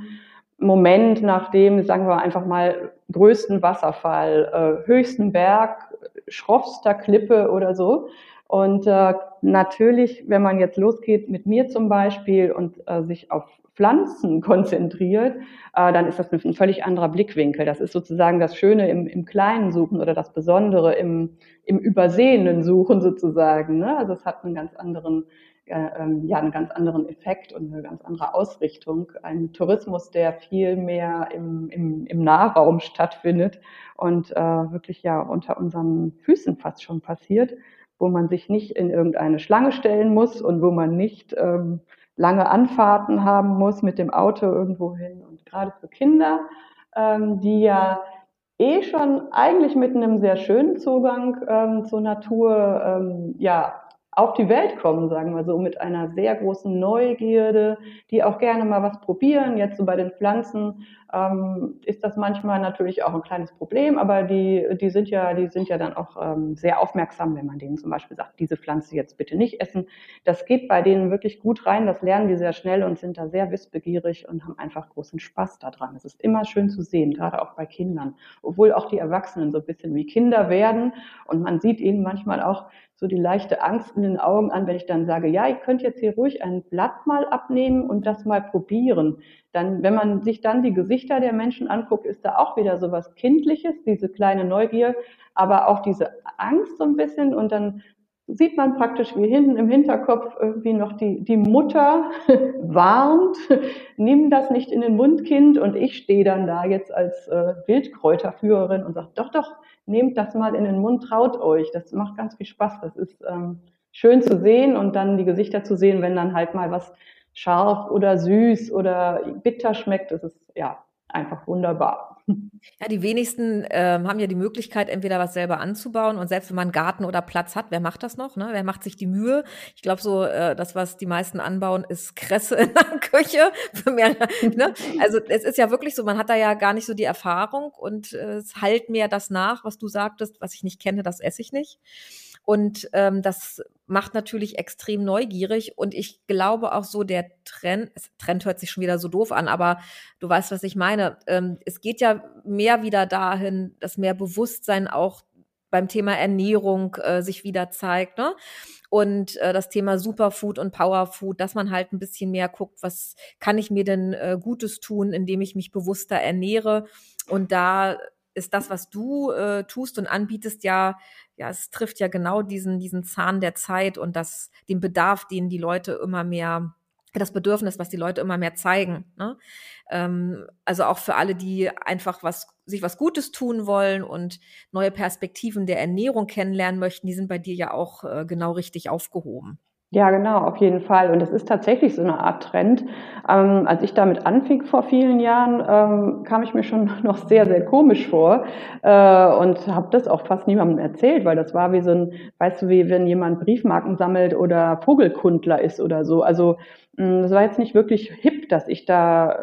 Speaker 2: Moment nach dem, sagen wir einfach mal, größten Wasserfall, äh, höchsten Berg, schroffster Klippe oder so. Und äh, natürlich, wenn man jetzt losgeht mit mir zum Beispiel und äh, sich auf Pflanzen konzentriert, äh, dann ist das ein völlig anderer Blickwinkel. Das ist sozusagen das Schöne im, im Kleinen suchen oder das Besondere im, im Übersehenen suchen sozusagen. Ne? Also es hat einen ganz anderen äh, ähm, ja einen ganz anderen Effekt und eine ganz andere Ausrichtung. Ein Tourismus, der viel mehr im, im, im Nahraum stattfindet und äh, wirklich ja unter unseren Füßen fast schon passiert, wo man sich nicht in irgendeine Schlange stellen muss und wo man nicht ähm, lange Anfahrten haben muss mit dem Auto irgendwo hin. Und gerade für Kinder, ähm, die ja eh schon eigentlich mit einem sehr schönen Zugang ähm, zur Natur ähm, ja auf die Welt kommen, sagen wir so, mit einer sehr großen Neugierde, die auch gerne mal was probieren. Jetzt so bei den Pflanzen ähm, ist das manchmal natürlich auch ein kleines Problem, aber die, die sind ja, die sind ja dann auch ähm, sehr aufmerksam, wenn man denen zum Beispiel sagt, diese Pflanze jetzt bitte nicht essen. Das geht bei denen wirklich gut rein, das lernen die sehr schnell und sind da sehr wissbegierig und haben einfach großen Spaß daran. Es ist immer schön zu sehen, gerade auch bei Kindern, obwohl auch die Erwachsenen so ein bisschen wie Kinder werden und man sieht ihnen manchmal auch so die leichte Angst in den Augen an, wenn ich dann sage, ja, ich könnte jetzt hier ruhig ein Blatt mal abnehmen und das mal probieren. Dann, wenn man sich dann die Gesichter der Menschen anguckt, ist da auch wieder so was Kindliches, diese kleine Neugier, aber auch diese Angst so ein bisschen und dann sieht man praktisch, wie hinten im Hinterkopf irgendwie noch die, die Mutter warnt, nimm das nicht in den Mund, Kind. Und ich stehe dann da jetzt als äh, Wildkräuterführerin und sage, doch, doch, nehmt das mal in den Mund, traut euch. Das macht ganz viel Spaß. Das ist ähm, schön zu sehen und dann die Gesichter zu sehen, wenn dann halt mal was scharf oder süß oder bitter schmeckt. Das ist ja einfach wunderbar.
Speaker 1: Ja, die wenigsten ähm, haben ja die Möglichkeit, entweder was selber anzubauen und selbst wenn man Garten oder Platz hat, wer macht das noch? Ne? Wer macht sich die Mühe? Ich glaube, so äh, das, was die meisten anbauen, ist Kresse in der Küche. Mehr, ne? Also es ist ja wirklich so, man hat da ja gar nicht so die Erfahrung und äh, es halt mehr das nach, was du sagtest, was ich nicht kenne, das esse ich nicht. Und ähm, das macht natürlich extrem neugierig. Und ich glaube auch so, der Trend, Trend hört sich schon wieder so doof an, aber du weißt, was ich meine. Ähm, es geht ja mehr wieder dahin, dass mehr Bewusstsein auch beim Thema Ernährung äh, sich wieder zeigt. Ne? Und äh, das Thema Superfood und Powerfood, dass man halt ein bisschen mehr guckt, was kann ich mir denn äh, Gutes tun, indem ich mich bewusster ernähre. Und da ist das, was du äh, tust und anbietest, ja ja, es trifft ja genau diesen, diesen Zahn der Zeit und das, den Bedarf, den die Leute immer mehr, das Bedürfnis, was die Leute immer mehr zeigen. Ne? Ähm, also auch für alle, die einfach was, sich was Gutes tun wollen und neue Perspektiven der Ernährung kennenlernen möchten, die sind bei dir ja auch äh, genau richtig aufgehoben.
Speaker 2: Ja, genau, auf jeden Fall. Und es ist tatsächlich so eine Art Trend. Ähm, als ich damit anfing vor vielen Jahren, ähm, kam ich mir schon noch sehr, sehr komisch vor äh, und habe das auch fast niemandem erzählt, weil das war wie so ein, weißt du, wie wenn jemand Briefmarken sammelt oder Vogelkundler ist oder so. Also mm, das war jetzt nicht wirklich hip, dass ich da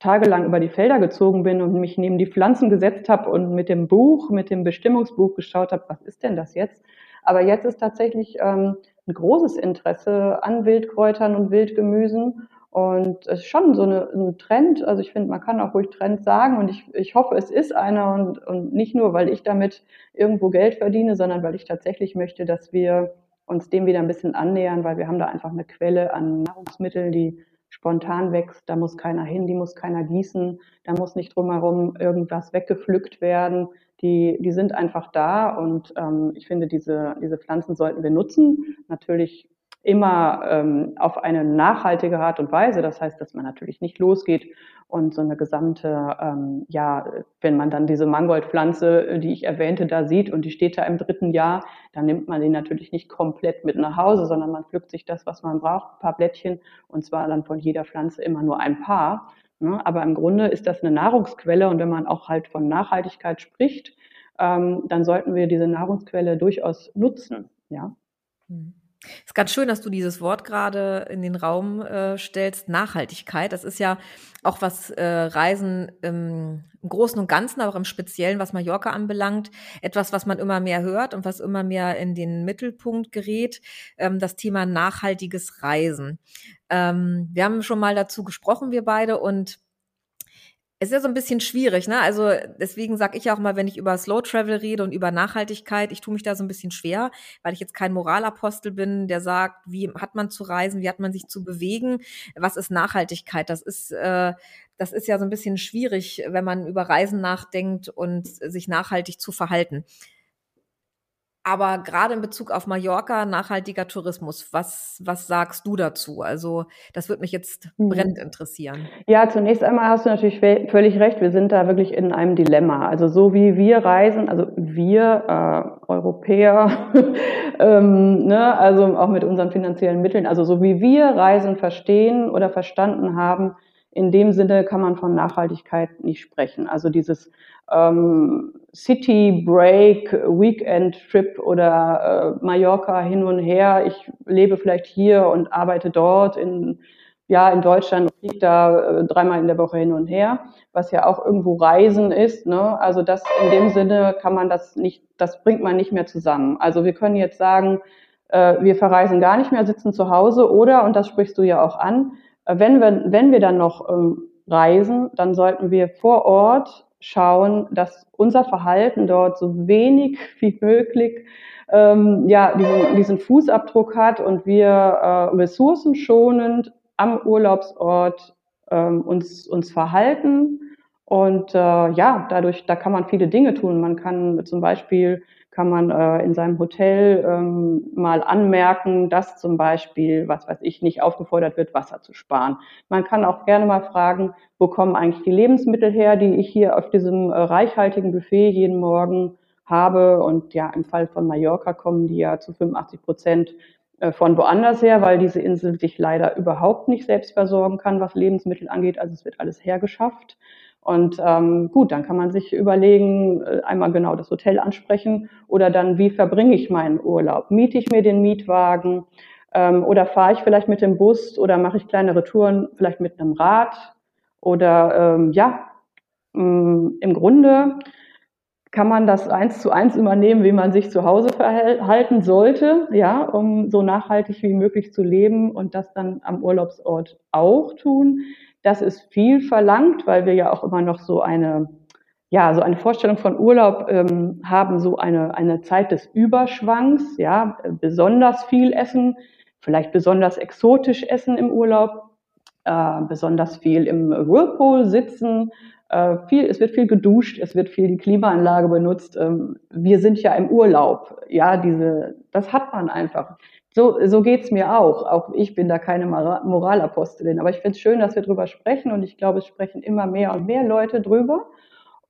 Speaker 2: tagelang über die Felder gezogen bin und mich neben die Pflanzen gesetzt habe und mit dem Buch, mit dem Bestimmungsbuch geschaut habe, was ist denn das jetzt? Aber jetzt ist tatsächlich ähm, ein großes Interesse an Wildkräutern und Wildgemüsen. Und es ist schon so eine, ein Trend. Also ich finde, man kann auch ruhig Trend sagen. Und ich, ich hoffe, es ist einer und, und nicht nur, weil ich damit irgendwo Geld verdiene, sondern weil ich tatsächlich möchte, dass wir uns dem wieder ein bisschen annähern, weil wir haben da einfach eine Quelle an Nahrungsmitteln, die spontan wächst. Da muss keiner hin, die muss keiner gießen. Da muss nicht drumherum irgendwas weggepflückt werden die, die sind einfach da und ähm, ich finde, diese, diese Pflanzen sollten wir nutzen. Natürlich immer ähm, auf eine nachhaltige Art und Weise. Das heißt, dass man natürlich nicht losgeht und so eine gesamte, ähm, ja, wenn man dann diese Mangoldpflanze, die ich erwähnte, da sieht und die steht da im dritten Jahr, dann nimmt man die natürlich nicht komplett mit nach Hause, sondern man pflückt sich das, was man braucht, ein paar Blättchen und zwar dann von jeder Pflanze immer nur ein paar. Ne? Aber im Grunde ist das eine Nahrungsquelle und wenn man auch halt von Nachhaltigkeit spricht, ähm, dann sollten wir diese Nahrungsquelle durchaus nutzen. Ja.
Speaker 1: Mhm. Ist ganz schön, dass du dieses Wort gerade in den Raum äh, stellst, Nachhaltigkeit. Das ist ja auch was äh, Reisen im, Großen und Ganzen, aber auch im Speziellen, was Mallorca anbelangt, etwas, was man immer mehr hört und was immer mehr in den Mittelpunkt gerät, ähm, das Thema nachhaltiges Reisen. Ähm, wir haben schon mal dazu gesprochen, wir beide, und es ist ja so ein bisschen schwierig, ne? Also deswegen sage ich auch mal, wenn ich über Slow Travel rede und über Nachhaltigkeit, ich tue mich da so ein bisschen schwer, weil ich jetzt kein Moralapostel bin, der sagt, wie hat man zu reisen, wie hat man sich zu bewegen, was ist Nachhaltigkeit? Das ist äh, das ist ja so ein bisschen schwierig, wenn man über Reisen nachdenkt und sich nachhaltig zu verhalten. Aber gerade in Bezug auf Mallorca, nachhaltiger Tourismus, was, was sagst du dazu? Also das würde mich jetzt mhm. brennend interessieren.
Speaker 2: Ja, zunächst einmal hast du natürlich völlig recht. Wir sind da wirklich in einem Dilemma. Also so wie wir reisen, also wir äh, Europäer, ähm, ne, also auch mit unseren finanziellen Mitteln, also so wie wir Reisen verstehen oder verstanden haben, in dem Sinne kann man von Nachhaltigkeit nicht sprechen. Also dieses ähm, City Break, Weekend Trip oder äh, Mallorca hin und her. Ich lebe vielleicht hier und arbeite dort in ja, in Deutschland fliegt da äh, dreimal in der Woche hin und her, was ja auch irgendwo Reisen ist. Ne? Also das in dem Sinne kann man das nicht, das bringt man nicht mehr zusammen. Also wir können jetzt sagen, äh, wir verreisen gar nicht mehr, sitzen zu Hause oder, und das sprichst du ja auch an, äh, wenn wir, wenn wir dann noch ähm, reisen, dann sollten wir vor Ort schauen, dass unser Verhalten dort so wenig wie möglich ähm, ja, diesen, diesen Fußabdruck hat und wir äh, ressourcenschonend am Urlaubsort ähm, uns, uns verhalten. Und äh, ja, dadurch, da kann man viele Dinge tun. Man kann zum Beispiel kann man äh, in seinem Hotel ähm, mal anmerken, dass zum Beispiel, was weiß ich, nicht aufgefordert wird, Wasser zu sparen. Man kann auch gerne mal fragen, wo kommen eigentlich die Lebensmittel her, die ich hier auf diesem äh, reichhaltigen Buffet jeden Morgen habe. Und ja, im Fall von Mallorca kommen die ja zu 85 Prozent äh, von woanders her, weil diese Insel sich leider überhaupt nicht selbst versorgen kann, was Lebensmittel angeht. Also es wird alles hergeschafft. Und ähm, gut, dann kann man sich überlegen, äh, einmal genau das Hotel ansprechen oder dann, wie verbringe ich meinen Urlaub? Miete ich mir den Mietwagen ähm, oder fahre ich vielleicht mit dem Bus oder mache ich kleinere Touren vielleicht mit einem Rad? Oder ähm, ja, mh, mm, im Grunde kann man das eins zu eins übernehmen, wie man sich zu Hause verhalten sollte, ja, um so nachhaltig wie möglich zu leben und das dann am Urlaubsort auch tun. Das ist viel verlangt, weil wir ja auch immer noch so eine, ja, so eine Vorstellung von Urlaub ähm, haben, so eine, eine Zeit des Überschwangs, ja, besonders viel essen, vielleicht besonders exotisch essen im Urlaub, äh, besonders viel im Whirlpool sitzen, äh, viel, es wird viel geduscht, es wird viel die Klimaanlage benutzt. Ähm, wir sind ja im Urlaub, ja, diese, das hat man einfach. So, so geht's mir auch. Auch ich bin da keine Moralapostelin. Aber ich finde es schön, dass wir drüber sprechen und ich glaube, es sprechen immer mehr und mehr Leute drüber,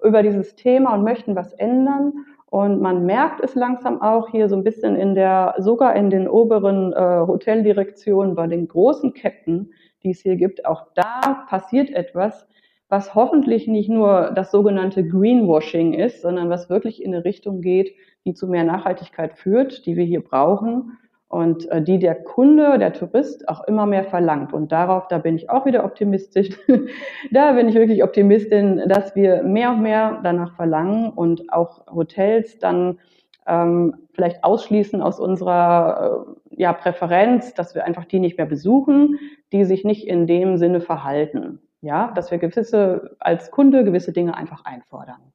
Speaker 2: über dieses Thema und möchten was ändern. Und man merkt es langsam auch hier so ein bisschen in der, sogar in den oberen äh, Hoteldirektionen bei den großen Ketten, die es hier gibt. Auch da passiert etwas, was hoffentlich nicht nur das sogenannte Greenwashing ist, sondern was wirklich in eine Richtung geht, die zu mehr Nachhaltigkeit führt, die wir hier brauchen und äh, die der Kunde, der Tourist auch immer mehr verlangt. Und darauf, da bin ich auch wieder optimistisch. da bin ich wirklich Optimistin, dass wir mehr und mehr danach verlangen und auch Hotels dann ähm, vielleicht ausschließen aus unserer äh, ja, Präferenz, dass wir einfach die nicht mehr besuchen, die sich nicht in dem Sinne verhalten. Ja, dass wir gewisse als Kunde gewisse Dinge einfach einfordern.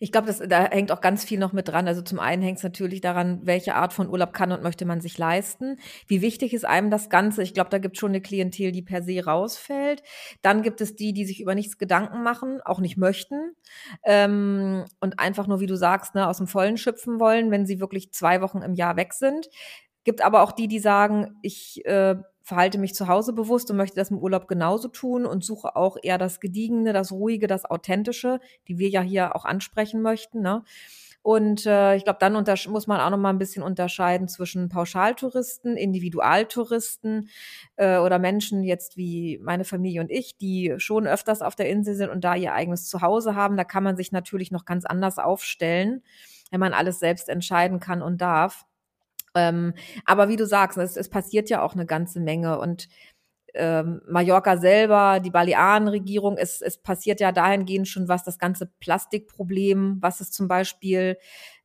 Speaker 1: Ich glaube, da hängt auch ganz viel noch mit dran. Also zum einen hängt es natürlich daran, welche Art von Urlaub kann und möchte man sich leisten. Wie wichtig ist einem das Ganze? Ich glaube, da gibt es schon eine Klientel, die per se rausfällt. Dann gibt es die, die sich über nichts Gedanken machen, auch nicht möchten ähm, und einfach nur, wie du sagst, ne, aus dem Vollen schöpfen wollen, wenn sie wirklich zwei Wochen im Jahr weg sind. Gibt aber auch die, die sagen, ich äh, verhalte mich zu Hause bewusst und möchte das im Urlaub genauso tun und suche auch eher das Gediegene, das Ruhige, das Authentische, die wir ja hier auch ansprechen möchten. Ne? Und äh, ich glaube, dann muss man auch noch mal ein bisschen unterscheiden zwischen Pauschaltouristen, Individualtouristen äh, oder Menschen jetzt wie meine Familie und ich, die schon öfters auf der Insel sind und da ihr eigenes Zuhause haben. Da kann man sich natürlich noch ganz anders aufstellen, wenn man alles selbst entscheiden kann und darf. Ähm, aber wie du sagst, es, es passiert ja auch eine ganze Menge und ähm, Mallorca selber, die Balearenregierung, es, es passiert ja dahingehend schon was, das ganze Plastikproblem, was es zum Beispiel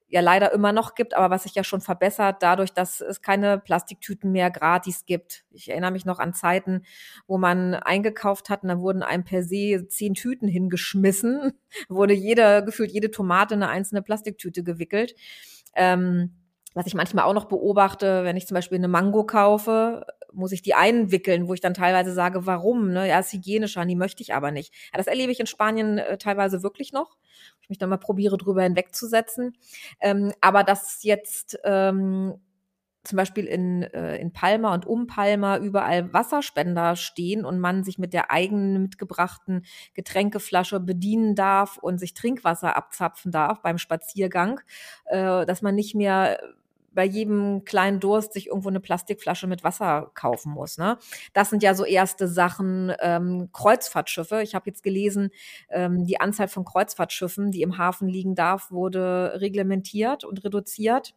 Speaker 1: ja leider immer noch gibt, aber was sich ja schon verbessert, dadurch, dass es keine Plastiktüten mehr gratis gibt. Ich erinnere mich noch an Zeiten, wo man eingekauft hat und dann wurden einem per se zehn Tüten hingeschmissen, wurde jeder, gefühlt jede Tomate in eine einzelne Plastiktüte gewickelt. Ähm, was ich manchmal auch noch beobachte, wenn ich zum Beispiel eine Mango kaufe, muss ich die einwickeln, wo ich dann teilweise sage, warum? Ne? Ja, ist hygienischer, die möchte ich aber nicht. Ja, das erlebe ich in Spanien äh, teilweise wirklich noch. Ich mich dann mal probiere, drüber hinwegzusetzen. Ähm, aber dass jetzt ähm, zum Beispiel in, äh, in Palma und um Palma überall Wasserspender stehen und man sich mit der eigenen mitgebrachten Getränkeflasche bedienen darf und sich Trinkwasser abzapfen darf beim Spaziergang, äh, dass man nicht mehr bei jedem kleinen Durst sich irgendwo eine Plastikflasche mit Wasser kaufen muss. Ne? Das sind ja so erste Sachen. Ähm, Kreuzfahrtschiffe. Ich habe jetzt gelesen, ähm, die Anzahl von Kreuzfahrtschiffen, die im Hafen liegen darf, wurde reglementiert und reduziert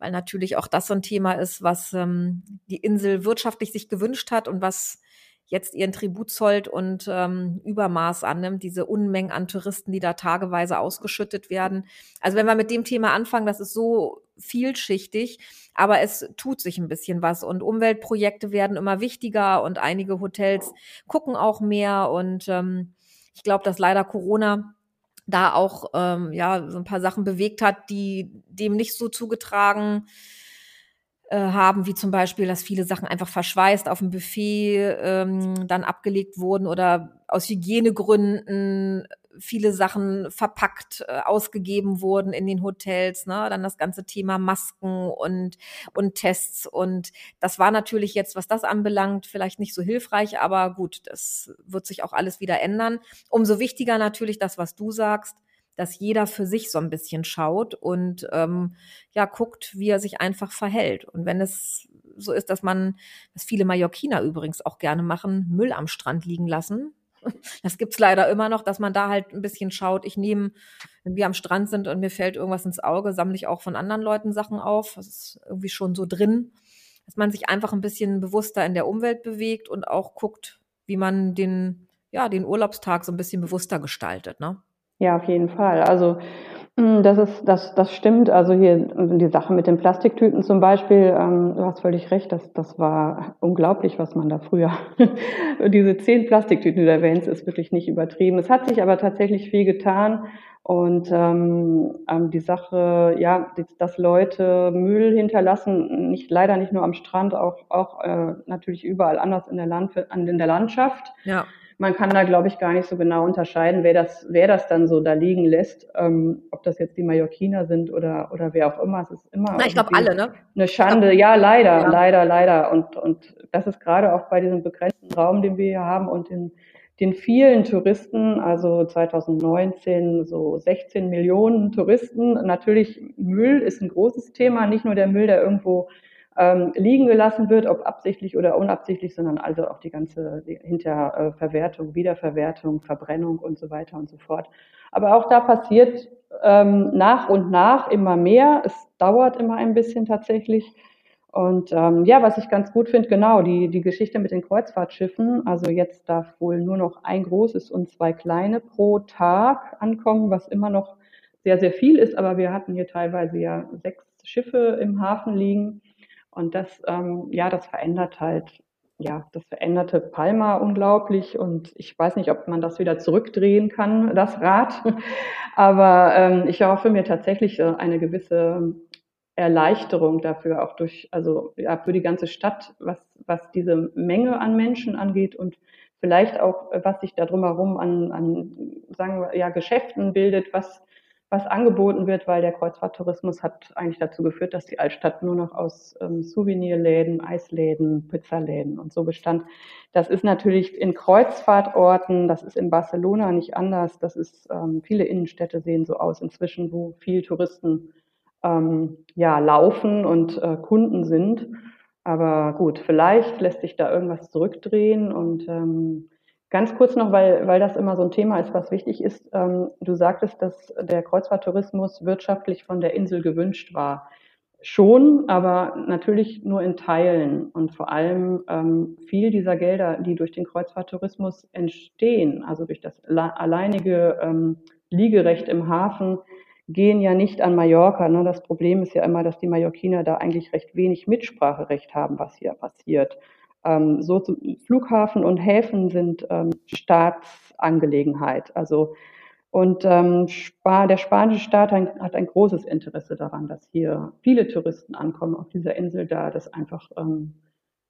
Speaker 1: weil natürlich auch das so ein Thema ist, was ähm, die Insel wirtschaftlich sich gewünscht hat und was jetzt ihren Tribut zollt und ähm, Übermaß annimmt, diese Unmengen an Touristen, die da tageweise ausgeschüttet werden. Also wenn wir mit dem Thema anfangen, das ist so vielschichtig, aber es tut sich ein bisschen was und Umweltprojekte werden immer wichtiger und einige Hotels gucken auch mehr und ähm, ich glaube, dass leider Corona da auch ähm, ja so ein paar Sachen bewegt hat, die dem nicht so zugetragen äh, haben, wie zum Beispiel, dass viele Sachen einfach verschweißt auf dem Buffet ähm, dann abgelegt wurden oder aus Hygienegründen viele Sachen verpackt äh, ausgegeben wurden in den Hotels, ne? Dann das ganze Thema Masken und und Tests und das war natürlich jetzt, was das anbelangt, vielleicht nicht so hilfreich, aber gut, das wird sich auch alles wieder ändern. Umso wichtiger natürlich das, was du sagst, dass jeder für sich so ein bisschen schaut und ähm, ja guckt, wie er sich einfach verhält. Und wenn es so ist, dass man, was viele Mallorquiner übrigens auch gerne machen, Müll am Strand liegen lassen, das gibt's leider immer noch, dass man da halt ein bisschen schaut. Ich nehme, wenn wir am Strand sind und mir fällt irgendwas ins Auge, sammle ich auch von anderen Leuten Sachen auf. Das ist irgendwie schon so drin, dass man sich einfach ein bisschen bewusster in der Umwelt bewegt und auch guckt, wie man den, ja, den Urlaubstag so ein bisschen bewusster gestaltet, ne?
Speaker 2: Ja, auf jeden Fall. Also das ist, das, das stimmt. Also hier die Sache mit den Plastiktüten zum Beispiel, ähm, du hast völlig recht, das, das war unglaublich, was man da früher, diese zehn Plastiktüten, die du erwähnst, ist wirklich nicht übertrieben. Es hat sich aber tatsächlich viel getan. Und ähm, ähm die Sache, ja, dass Leute Müll hinterlassen, nicht leider nicht nur am Strand, auch, auch äh, natürlich überall anders in der, Land, in der Landschaft. Ja man kann da, glaube ich, gar nicht so genau unterscheiden, wer das, wer das dann so da liegen lässt. Ähm, ob das jetzt die Mallorquiner sind oder, oder wer auch immer. Es ist immer
Speaker 1: Na, ich glaube alle, ne?
Speaker 2: Eine Schande. Ja, leider, ja. leider, leider. Und, und das ist gerade auch bei diesem begrenzten Raum, den wir hier haben und den, den vielen Touristen, also 2019 so 16 Millionen Touristen. Natürlich Müll ist ein großes Thema, nicht nur der Müll, der irgendwo ähm, liegen gelassen wird, ob absichtlich oder unabsichtlich, sondern also auch die ganze Hinterverwertung, Wiederverwertung, Verbrennung und so weiter und so fort. Aber auch da passiert ähm, nach und nach immer mehr. Es dauert immer ein bisschen tatsächlich. Und ähm, ja, was ich ganz gut finde, genau, die, die Geschichte mit den Kreuzfahrtschiffen. Also jetzt darf wohl nur noch ein großes und zwei kleine pro Tag ankommen, was immer noch sehr, sehr viel ist. Aber wir hatten hier teilweise ja sechs Schiffe im Hafen liegen. Und das, ähm, ja, das verändert halt, ja, das veränderte Palma unglaublich. Und ich weiß nicht, ob man das wieder zurückdrehen kann, das Rad. Aber ähm, ich hoffe mir tatsächlich äh, eine gewisse Erleichterung dafür, auch durch, also ja, für die ganze Stadt, was, was diese Menge an Menschen angeht und vielleicht auch, was sich da drumherum an, an sagen wir, ja, Geschäften bildet, was was angeboten wird, weil der Kreuzfahrttourismus hat eigentlich dazu geführt, dass die Altstadt nur noch aus ähm, Souvenirläden, Eisläden, Pizzaläden und so bestand. Das ist natürlich in Kreuzfahrtorten, das ist in Barcelona nicht anders. Das ist, ähm, viele Innenstädte sehen so aus inzwischen, wo viel Touristen ähm, ja, laufen und äh, Kunden sind. Aber gut, vielleicht lässt sich da irgendwas zurückdrehen und ähm, Ganz kurz noch, weil, weil das immer so ein Thema ist, was wichtig ist. Ähm, du sagtest, dass der Kreuzfahrttourismus wirtschaftlich von der Insel gewünscht war. Schon, aber natürlich nur in Teilen. Und vor allem ähm, viel dieser Gelder, die durch den Kreuzfahrttourismus entstehen, also durch das alleinige ähm, Liegerecht im Hafen, gehen ja nicht an Mallorca. Ne? Das Problem ist ja immer, dass die Mallorquiner da eigentlich recht wenig Mitspracherecht haben, was hier passiert. Ähm, so zu, Flughafen und Häfen sind ähm, Staatsangelegenheit. Also und ähm, Spa der spanische Staat ein, hat ein großes Interesse daran, dass hier viele Touristen ankommen auf dieser Insel, da das einfach ähm,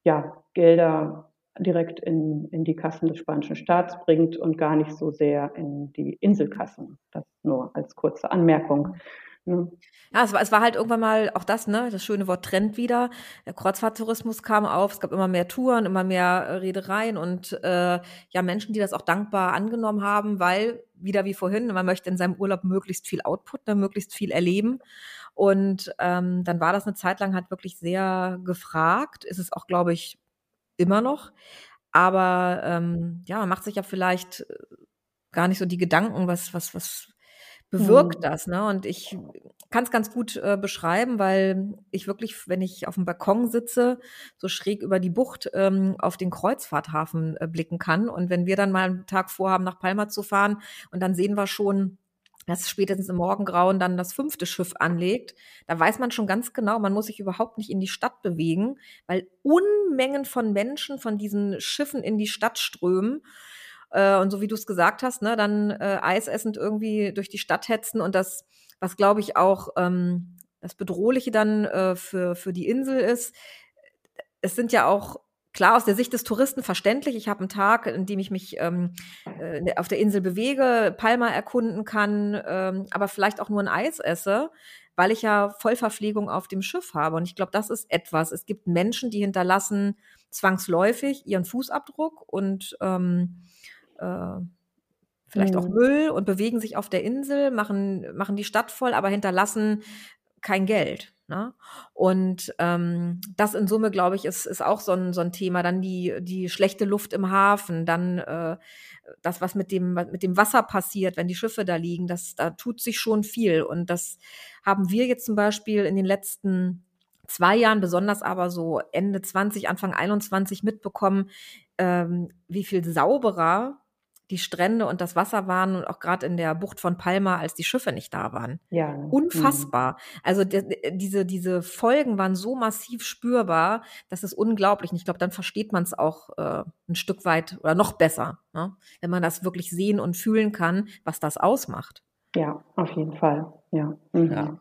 Speaker 2: ja, Gelder direkt in, in die Kassen des spanischen Staats bringt und gar nicht so sehr in die Inselkassen. Das nur als kurze Anmerkung.
Speaker 1: Ja. Ja, es war, es war halt irgendwann mal auch das, ne, das schöne Wort Trend wieder. Der Kreuzfahrttourismus kam auf, es gab immer mehr Touren, immer mehr äh, Reedereien und äh, ja, Menschen, die das auch dankbar angenommen haben, weil, wieder wie vorhin, man möchte in seinem Urlaub möglichst viel Output, ne, möglichst viel erleben. Und ähm, dann war das eine Zeit lang halt wirklich sehr gefragt, ist es auch, glaube ich, immer noch. Aber ähm, ja, man macht sich ja vielleicht äh, gar nicht so die Gedanken, was, was, was bewirkt mhm. das. Ne? Und ich kann es ganz gut äh, beschreiben, weil ich wirklich, wenn ich auf dem Balkon sitze, so schräg über die Bucht ähm, auf den Kreuzfahrthafen äh, blicken kann. Und wenn wir dann mal einen Tag vorhaben, nach Palma zu fahren und dann sehen wir schon, dass spätestens im Morgengrauen dann das fünfte Schiff anlegt, da weiß man schon ganz genau, man muss sich überhaupt nicht in die Stadt bewegen, weil Unmengen von Menschen von diesen Schiffen in die Stadt strömen äh, und so wie du es gesagt hast, ne, dann äh, Eis irgendwie durch die Stadt hetzen und das, was glaube ich auch ähm, das Bedrohliche dann äh, für, für die Insel ist, es sind ja auch klar aus der Sicht des Touristen verständlich. Ich habe einen Tag, in dem ich mich ähm, äh, auf der Insel bewege, Palma erkunden kann, ähm, aber vielleicht auch nur ein Eis esse, weil ich ja Vollverpflegung auf dem Schiff habe. Und ich glaube, das ist etwas. Es gibt Menschen, die hinterlassen zwangsläufig ihren Fußabdruck und ähm, äh, vielleicht mhm. auch Müll und bewegen sich auf der Insel, machen, machen die Stadt voll, aber hinterlassen kein Geld. Ne? Und ähm, das in Summe, glaube ich, ist, ist auch so ein, so ein Thema. Dann die, die schlechte Luft im Hafen, dann äh, das, was mit dem, mit dem Wasser passiert, wenn die Schiffe da liegen, das, da tut sich schon viel. Und das haben wir jetzt zum Beispiel in den letzten zwei Jahren, besonders aber so Ende 20, Anfang 21 mitbekommen, ähm, wie viel sauberer die Strände und das Wasser waren und auch gerade in der Bucht von Palma, als die Schiffe nicht da waren. Ja. Unfassbar. Mhm. Also diese, diese Folgen waren so massiv spürbar, das ist unglaublich. Und ich glaube, dann versteht man es auch äh, ein Stück weit oder noch besser, ne? wenn man das wirklich sehen und fühlen kann, was das ausmacht.
Speaker 2: Ja, auf jeden Fall. Ja. Mhm.
Speaker 1: ja.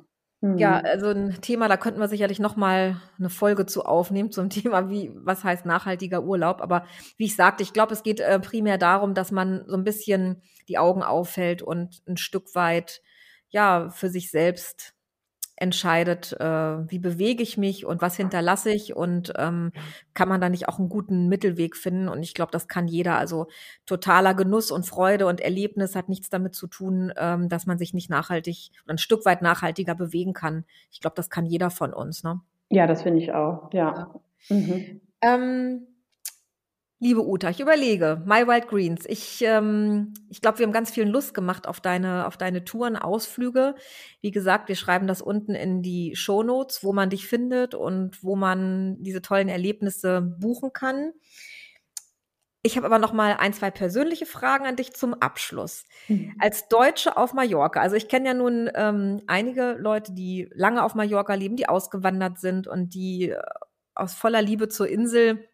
Speaker 1: Ja, mhm. also ein Thema, da könnten wir sicherlich noch mal eine Folge zu aufnehmen zum Thema, wie was heißt nachhaltiger Urlaub. Aber wie ich sagte, ich glaube, es geht äh, primär darum, dass man so ein bisschen die Augen aufhält und ein Stück weit ja für sich selbst entscheidet, äh, wie bewege ich mich und was hinterlasse ich und ähm, kann man da nicht auch einen guten Mittelweg finden. Und ich glaube, das kann jeder. Also totaler Genuss und Freude und Erlebnis hat nichts damit zu tun, ähm, dass man sich nicht nachhaltig oder ein Stück weit nachhaltiger bewegen kann. Ich glaube, das kann jeder von uns. Ne?
Speaker 2: Ja, das finde ich auch. Ja. Mhm.
Speaker 1: Ähm, Liebe Uta, ich überlege, My Wild Greens. Ich, ähm, ich glaube, wir haben ganz viel Lust gemacht auf deine, auf deine Touren, Ausflüge. Wie gesagt, wir schreiben das unten in die Show Notes, wo man dich findet und wo man diese tollen Erlebnisse buchen kann. Ich habe aber noch mal ein, zwei persönliche Fragen an dich zum Abschluss. Mhm. Als Deutsche auf Mallorca, also ich kenne ja nun ähm, einige Leute, die lange auf Mallorca leben, die ausgewandert sind und die äh, aus voller Liebe zur Insel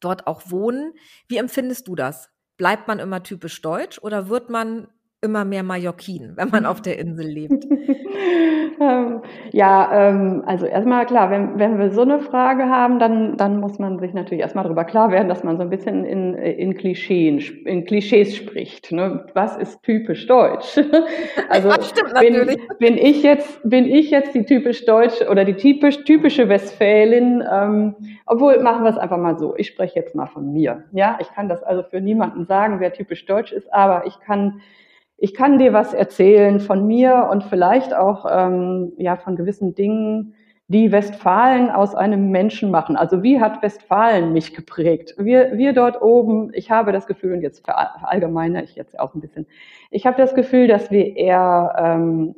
Speaker 1: dort auch wohnen. Wie empfindest du das? Bleibt man immer typisch deutsch oder wird man immer mehr Mallorquin, wenn man auf der Insel lebt?
Speaker 2: Ähm, ja, ähm, also erstmal klar, wenn, wenn wir so eine Frage haben, dann, dann muss man sich natürlich erstmal darüber klar werden, dass man so ein bisschen in, in, Klischeen, in Klischees spricht. Ne? Was ist typisch deutsch? Also ja, bin, bin, ich jetzt, bin ich jetzt die typisch deutsche oder die typisch, typische Westfälin, ähm, obwohl machen wir es einfach mal so. Ich spreche jetzt mal von mir. Ja, ich kann das also für niemanden sagen, wer typisch deutsch ist, aber ich kann ich kann dir was erzählen von mir und vielleicht auch ähm, ja von gewissen Dingen, die Westfalen aus einem Menschen machen. Also wie hat Westfalen mich geprägt? Wir, wir dort oben, ich habe das Gefühl, und jetzt verallgemeine ich jetzt auch ein bisschen, ich habe das Gefühl, dass wir eher ähm,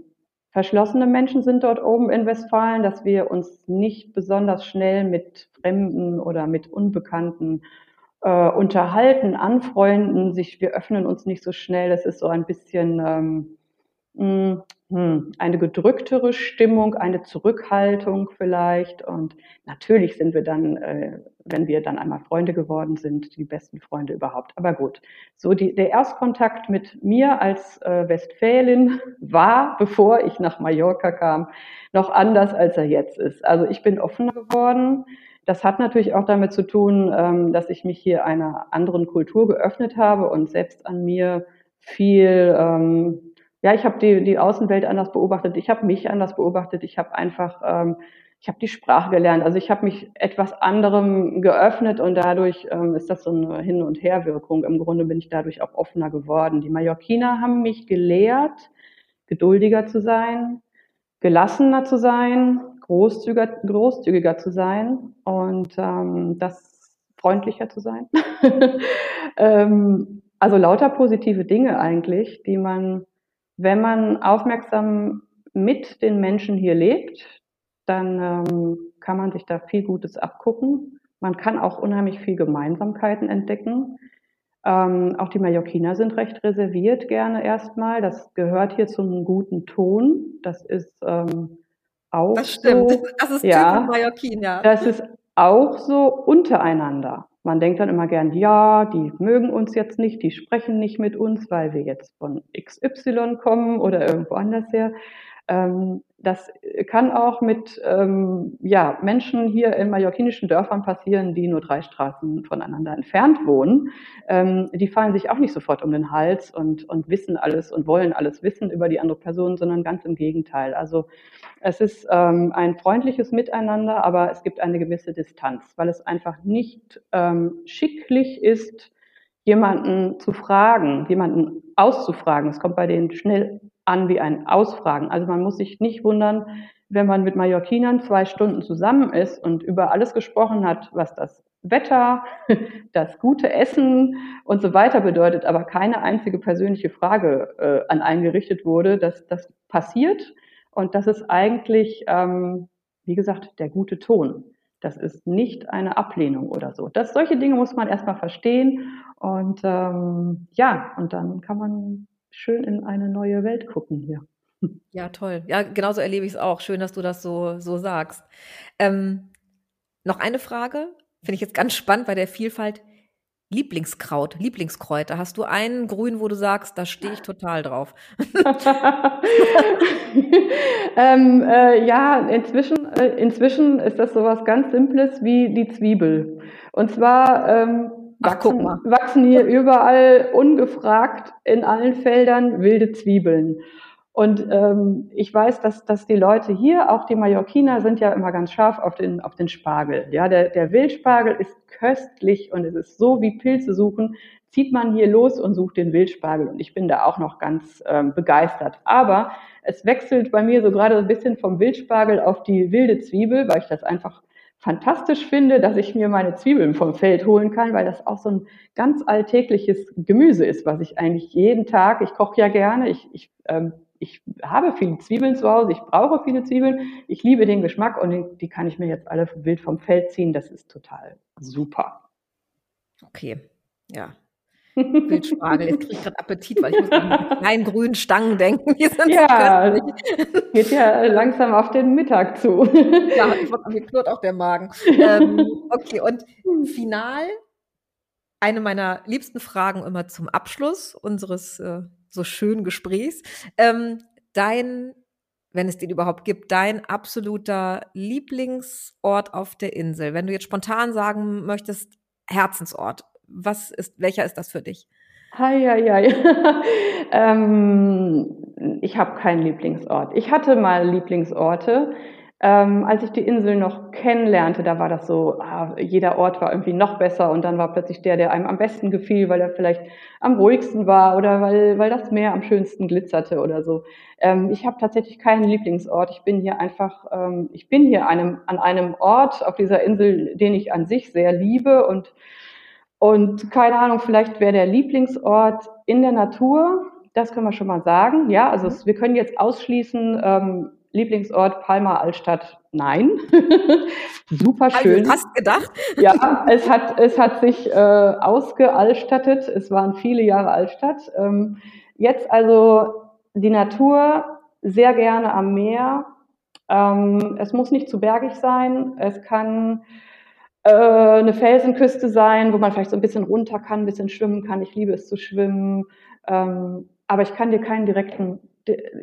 Speaker 2: verschlossene Menschen sind dort oben in Westfalen, dass wir uns nicht besonders schnell mit Fremden oder mit Unbekannten äh, unterhalten, anfreunden, sich, wir öffnen uns nicht so schnell. Das ist so ein bisschen ähm, mh, hm, eine gedrücktere Stimmung, eine Zurückhaltung vielleicht. Und natürlich sind wir dann, äh, wenn wir dann einmal Freunde geworden sind, die besten Freunde überhaupt. Aber gut, so die, der Erstkontakt mit mir als äh, Westfälin war, bevor ich nach Mallorca kam, noch anders, als er jetzt ist. Also ich bin offener geworden. Das hat natürlich auch damit zu tun, ähm, dass ich mich hier einer anderen Kultur geöffnet habe und selbst an mir viel, ähm, ja, ich habe die, die Außenwelt anders beobachtet, ich habe mich anders beobachtet, ich habe einfach, ähm, ich habe die Sprache gelernt. Also ich habe mich etwas anderem geöffnet und dadurch ist das so eine Hin- und Herwirkung. Im Grunde bin ich dadurch auch offener geworden. Die Mallorquiner haben mich gelehrt, geduldiger zu sein, gelassener zu sein, großzügiger, großzügiger zu sein und ähm, das freundlicher zu sein. ähm, also lauter positive Dinge eigentlich, die man, wenn man aufmerksam mit den Menschen hier lebt, dann ähm, kann man sich da viel Gutes abgucken. Man kann auch unheimlich viel Gemeinsamkeiten entdecken. Ähm, auch die Mallorquiner sind recht reserviert gerne erstmal. Das gehört hier zum guten Ton. Das ist ähm, auch
Speaker 1: Das stimmt.
Speaker 2: so.
Speaker 1: Das ist
Speaker 2: ja,
Speaker 1: Mallorquin, ja.
Speaker 2: Das ist auch so untereinander. Man denkt dann immer gern, ja, die mögen uns jetzt nicht, die sprechen nicht mit uns, weil wir jetzt von XY kommen oder irgendwo anders her. Ähm, das kann auch mit ähm, ja, Menschen hier in mallorquinischen Dörfern passieren, die nur drei Straßen voneinander entfernt wohnen. Ähm, die fallen sich auch nicht sofort um den Hals und, und wissen alles und wollen alles wissen über die andere Person, sondern ganz im Gegenteil. Also es ist ähm, ein freundliches Miteinander, aber es gibt eine gewisse Distanz, weil es einfach nicht ähm, schicklich ist, jemanden zu fragen, jemanden auszufragen. Es kommt bei denen schnell an wie ein Ausfragen. Also man muss sich nicht wundern, wenn man mit Mallorquinern zwei Stunden zusammen ist und über alles gesprochen hat, was das Wetter, das gute Essen und so weiter bedeutet, aber keine einzige persönliche Frage äh, an einen gerichtet wurde, dass das passiert. Und das ist eigentlich, ähm, wie gesagt, der gute Ton. Das ist nicht eine Ablehnung oder so. Das, solche Dinge muss man erstmal verstehen. Und ähm, ja, und dann kann man schön in eine neue Welt gucken hier.
Speaker 1: Ja, toll. Ja, genauso erlebe ich es auch. Schön, dass du das so, so sagst. Ähm, noch eine Frage, finde ich jetzt ganz spannend bei der Vielfalt. Lieblingskraut, Lieblingskräuter. Hast du einen Grün, wo du sagst, da stehe ich total drauf?
Speaker 2: ähm, äh, ja, inzwischen, äh, inzwischen ist das sowas ganz Simples wie die Zwiebel. Und zwar ähm, wachsen, Ach, wachsen hier überall ungefragt in allen Feldern wilde Zwiebeln. Und ähm, ich weiß, dass, dass die Leute hier, auch die Mallorquiner, sind ja immer ganz scharf auf den, auf den Spargel. Ja, der, der Wildspargel ist köstlich und es ist so wie Pilze suchen, zieht man hier los und sucht den Wildspargel. Und ich bin da auch noch ganz ähm, begeistert. Aber es wechselt bei mir so gerade ein bisschen vom Wildspargel auf die wilde Zwiebel, weil ich das einfach fantastisch finde, dass ich mir meine Zwiebeln vom Feld holen kann, weil das auch so ein ganz alltägliches Gemüse ist, was ich eigentlich jeden Tag, ich koche ja gerne, ich, ich, ähm, ich habe viele Zwiebeln zu Hause, ich brauche viele Zwiebeln, ich liebe den Geschmack und die, die kann ich mir jetzt alle wild vom Feld ziehen, das ist total super.
Speaker 1: Okay, ja, Wildspargel. Jetzt kriege ich gerade Appetit, weil ich muss an die kleinen grünen Stangen denken.
Speaker 2: Die sind ja, geht ja langsam auf den Mittag zu.
Speaker 1: ja, mir knurrt auch der Magen. Ähm, okay, und final eine meiner liebsten Fragen immer zum Abschluss unseres äh, so schönen Gesprächs. Ähm, dein, wenn es den überhaupt gibt, dein absoluter Lieblingsort auf der Insel. Wenn du jetzt spontan sagen möchtest, Herzensort, was ist, welcher ist das für dich?
Speaker 2: Hi, hi, hi. ähm, ich habe keinen Lieblingsort. Ich hatte mal Lieblingsorte. Ähm, als ich die Insel noch kennenlernte, da war das so, ah, jeder Ort war irgendwie noch besser und dann war plötzlich der, der einem am besten gefiel, weil er vielleicht am ruhigsten war oder weil, weil das Meer am schönsten glitzerte oder so. Ähm, ich habe tatsächlich keinen Lieblingsort. Ich bin hier einfach, ähm, ich bin hier einem, an einem Ort auf dieser Insel, den ich an sich sehr liebe und und keine Ahnung, vielleicht wäre der Lieblingsort in der Natur, das können wir schon mal sagen. Ja, also es, wir können jetzt ausschließen, ähm, Lieblingsort Palma Altstadt, nein. Super schön.
Speaker 1: Hast fast gedacht.
Speaker 2: ja, es hat, es hat sich äh, ausgealtstattet. Es waren viele Jahre Altstadt. Ähm, jetzt also die Natur, sehr gerne am Meer. Ähm, es muss nicht zu bergig sein. Es kann eine Felsenküste sein, wo man vielleicht so ein bisschen runter kann, ein bisschen schwimmen kann. Ich liebe es zu schwimmen. Ähm, aber ich kann dir keinen direkten,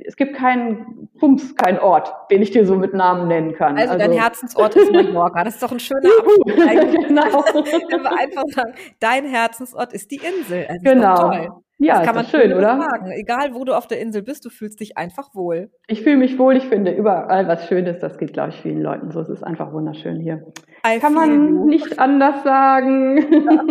Speaker 2: es gibt keinen Pumps, keinen Ort, den ich dir so mit Namen nennen kann.
Speaker 1: Also, also dein Herzensort ist Mallorca. Das ist doch ein schöner Abschluss. genau. Wenn wir einfach sagen, dein Herzensort ist die Insel.
Speaker 2: Also genau. Ja, das kann man schön, oder?
Speaker 1: Sagen. Egal, wo du auf der Insel bist, du fühlst dich einfach wohl.
Speaker 2: Ich fühle mich wohl. Ich finde überall was Schönes. Das geht, glaube ich, vielen Leuten so. Es ist einfach wunderschön hier. I kann man you. nicht anders sagen. Ja.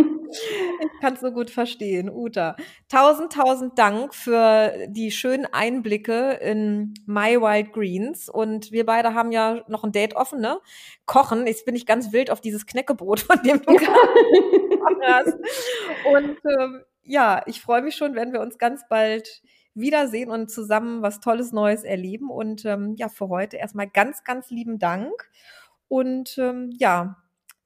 Speaker 1: Ich kann es so gut verstehen, Uta. Tausend, tausend Dank für die schönen Einblicke in My Wild Greens. Und wir beide haben ja noch ein Date offen, ne? Kochen. Jetzt bin ich ganz wild auf dieses Knäckebrot, von dem du ja. hast. Und ähm, ja, ich freue mich schon, wenn wir uns ganz bald wiedersehen und zusammen was Tolles Neues erleben. Und ähm, ja, für heute erstmal ganz, ganz lieben Dank. Und ähm, ja,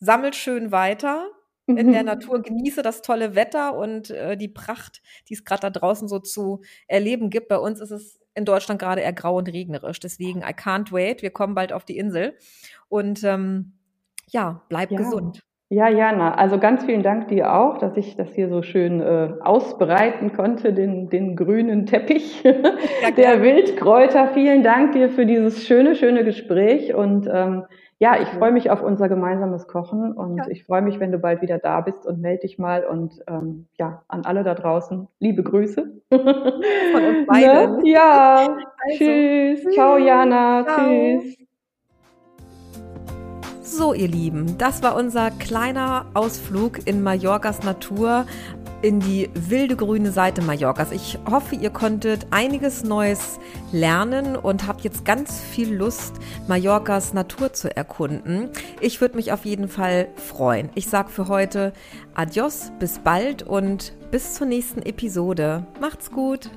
Speaker 1: sammelt schön weiter in der Natur, genieße das tolle Wetter und äh, die Pracht, die es gerade da draußen so zu erleben gibt. Bei uns ist es in Deutschland gerade eher grau und regnerisch. Deswegen, I can't wait. Wir kommen bald auf die Insel. Und ähm, ja, bleib ja. gesund.
Speaker 2: Ja, Jana, also ganz vielen Dank dir auch, dass ich das hier so schön äh, ausbreiten konnte, den, den grünen Teppich ja, der Wildkräuter. Vielen Dank dir für dieses schöne, schöne Gespräch und ähm, ja, ich freue mich auf unser gemeinsames Kochen und ja. ich freue mich, wenn du bald wieder da bist und melde dich mal und ähm, ja, an alle da draußen, liebe Grüße. Von uns beiden. Ne? Ja, also. tschüss. Ciao, Jana. Ciao. Tschüss.
Speaker 1: So, ihr Lieben, das war unser kleiner Ausflug in Mallorcas Natur in die wilde grüne Seite Mallorcas. Ich hoffe, ihr konntet einiges Neues lernen und habt jetzt ganz viel Lust, Mallorcas Natur zu erkunden. Ich würde mich auf jeden Fall freuen. Ich sage für heute Adios, bis bald und bis zur nächsten Episode. Macht's gut!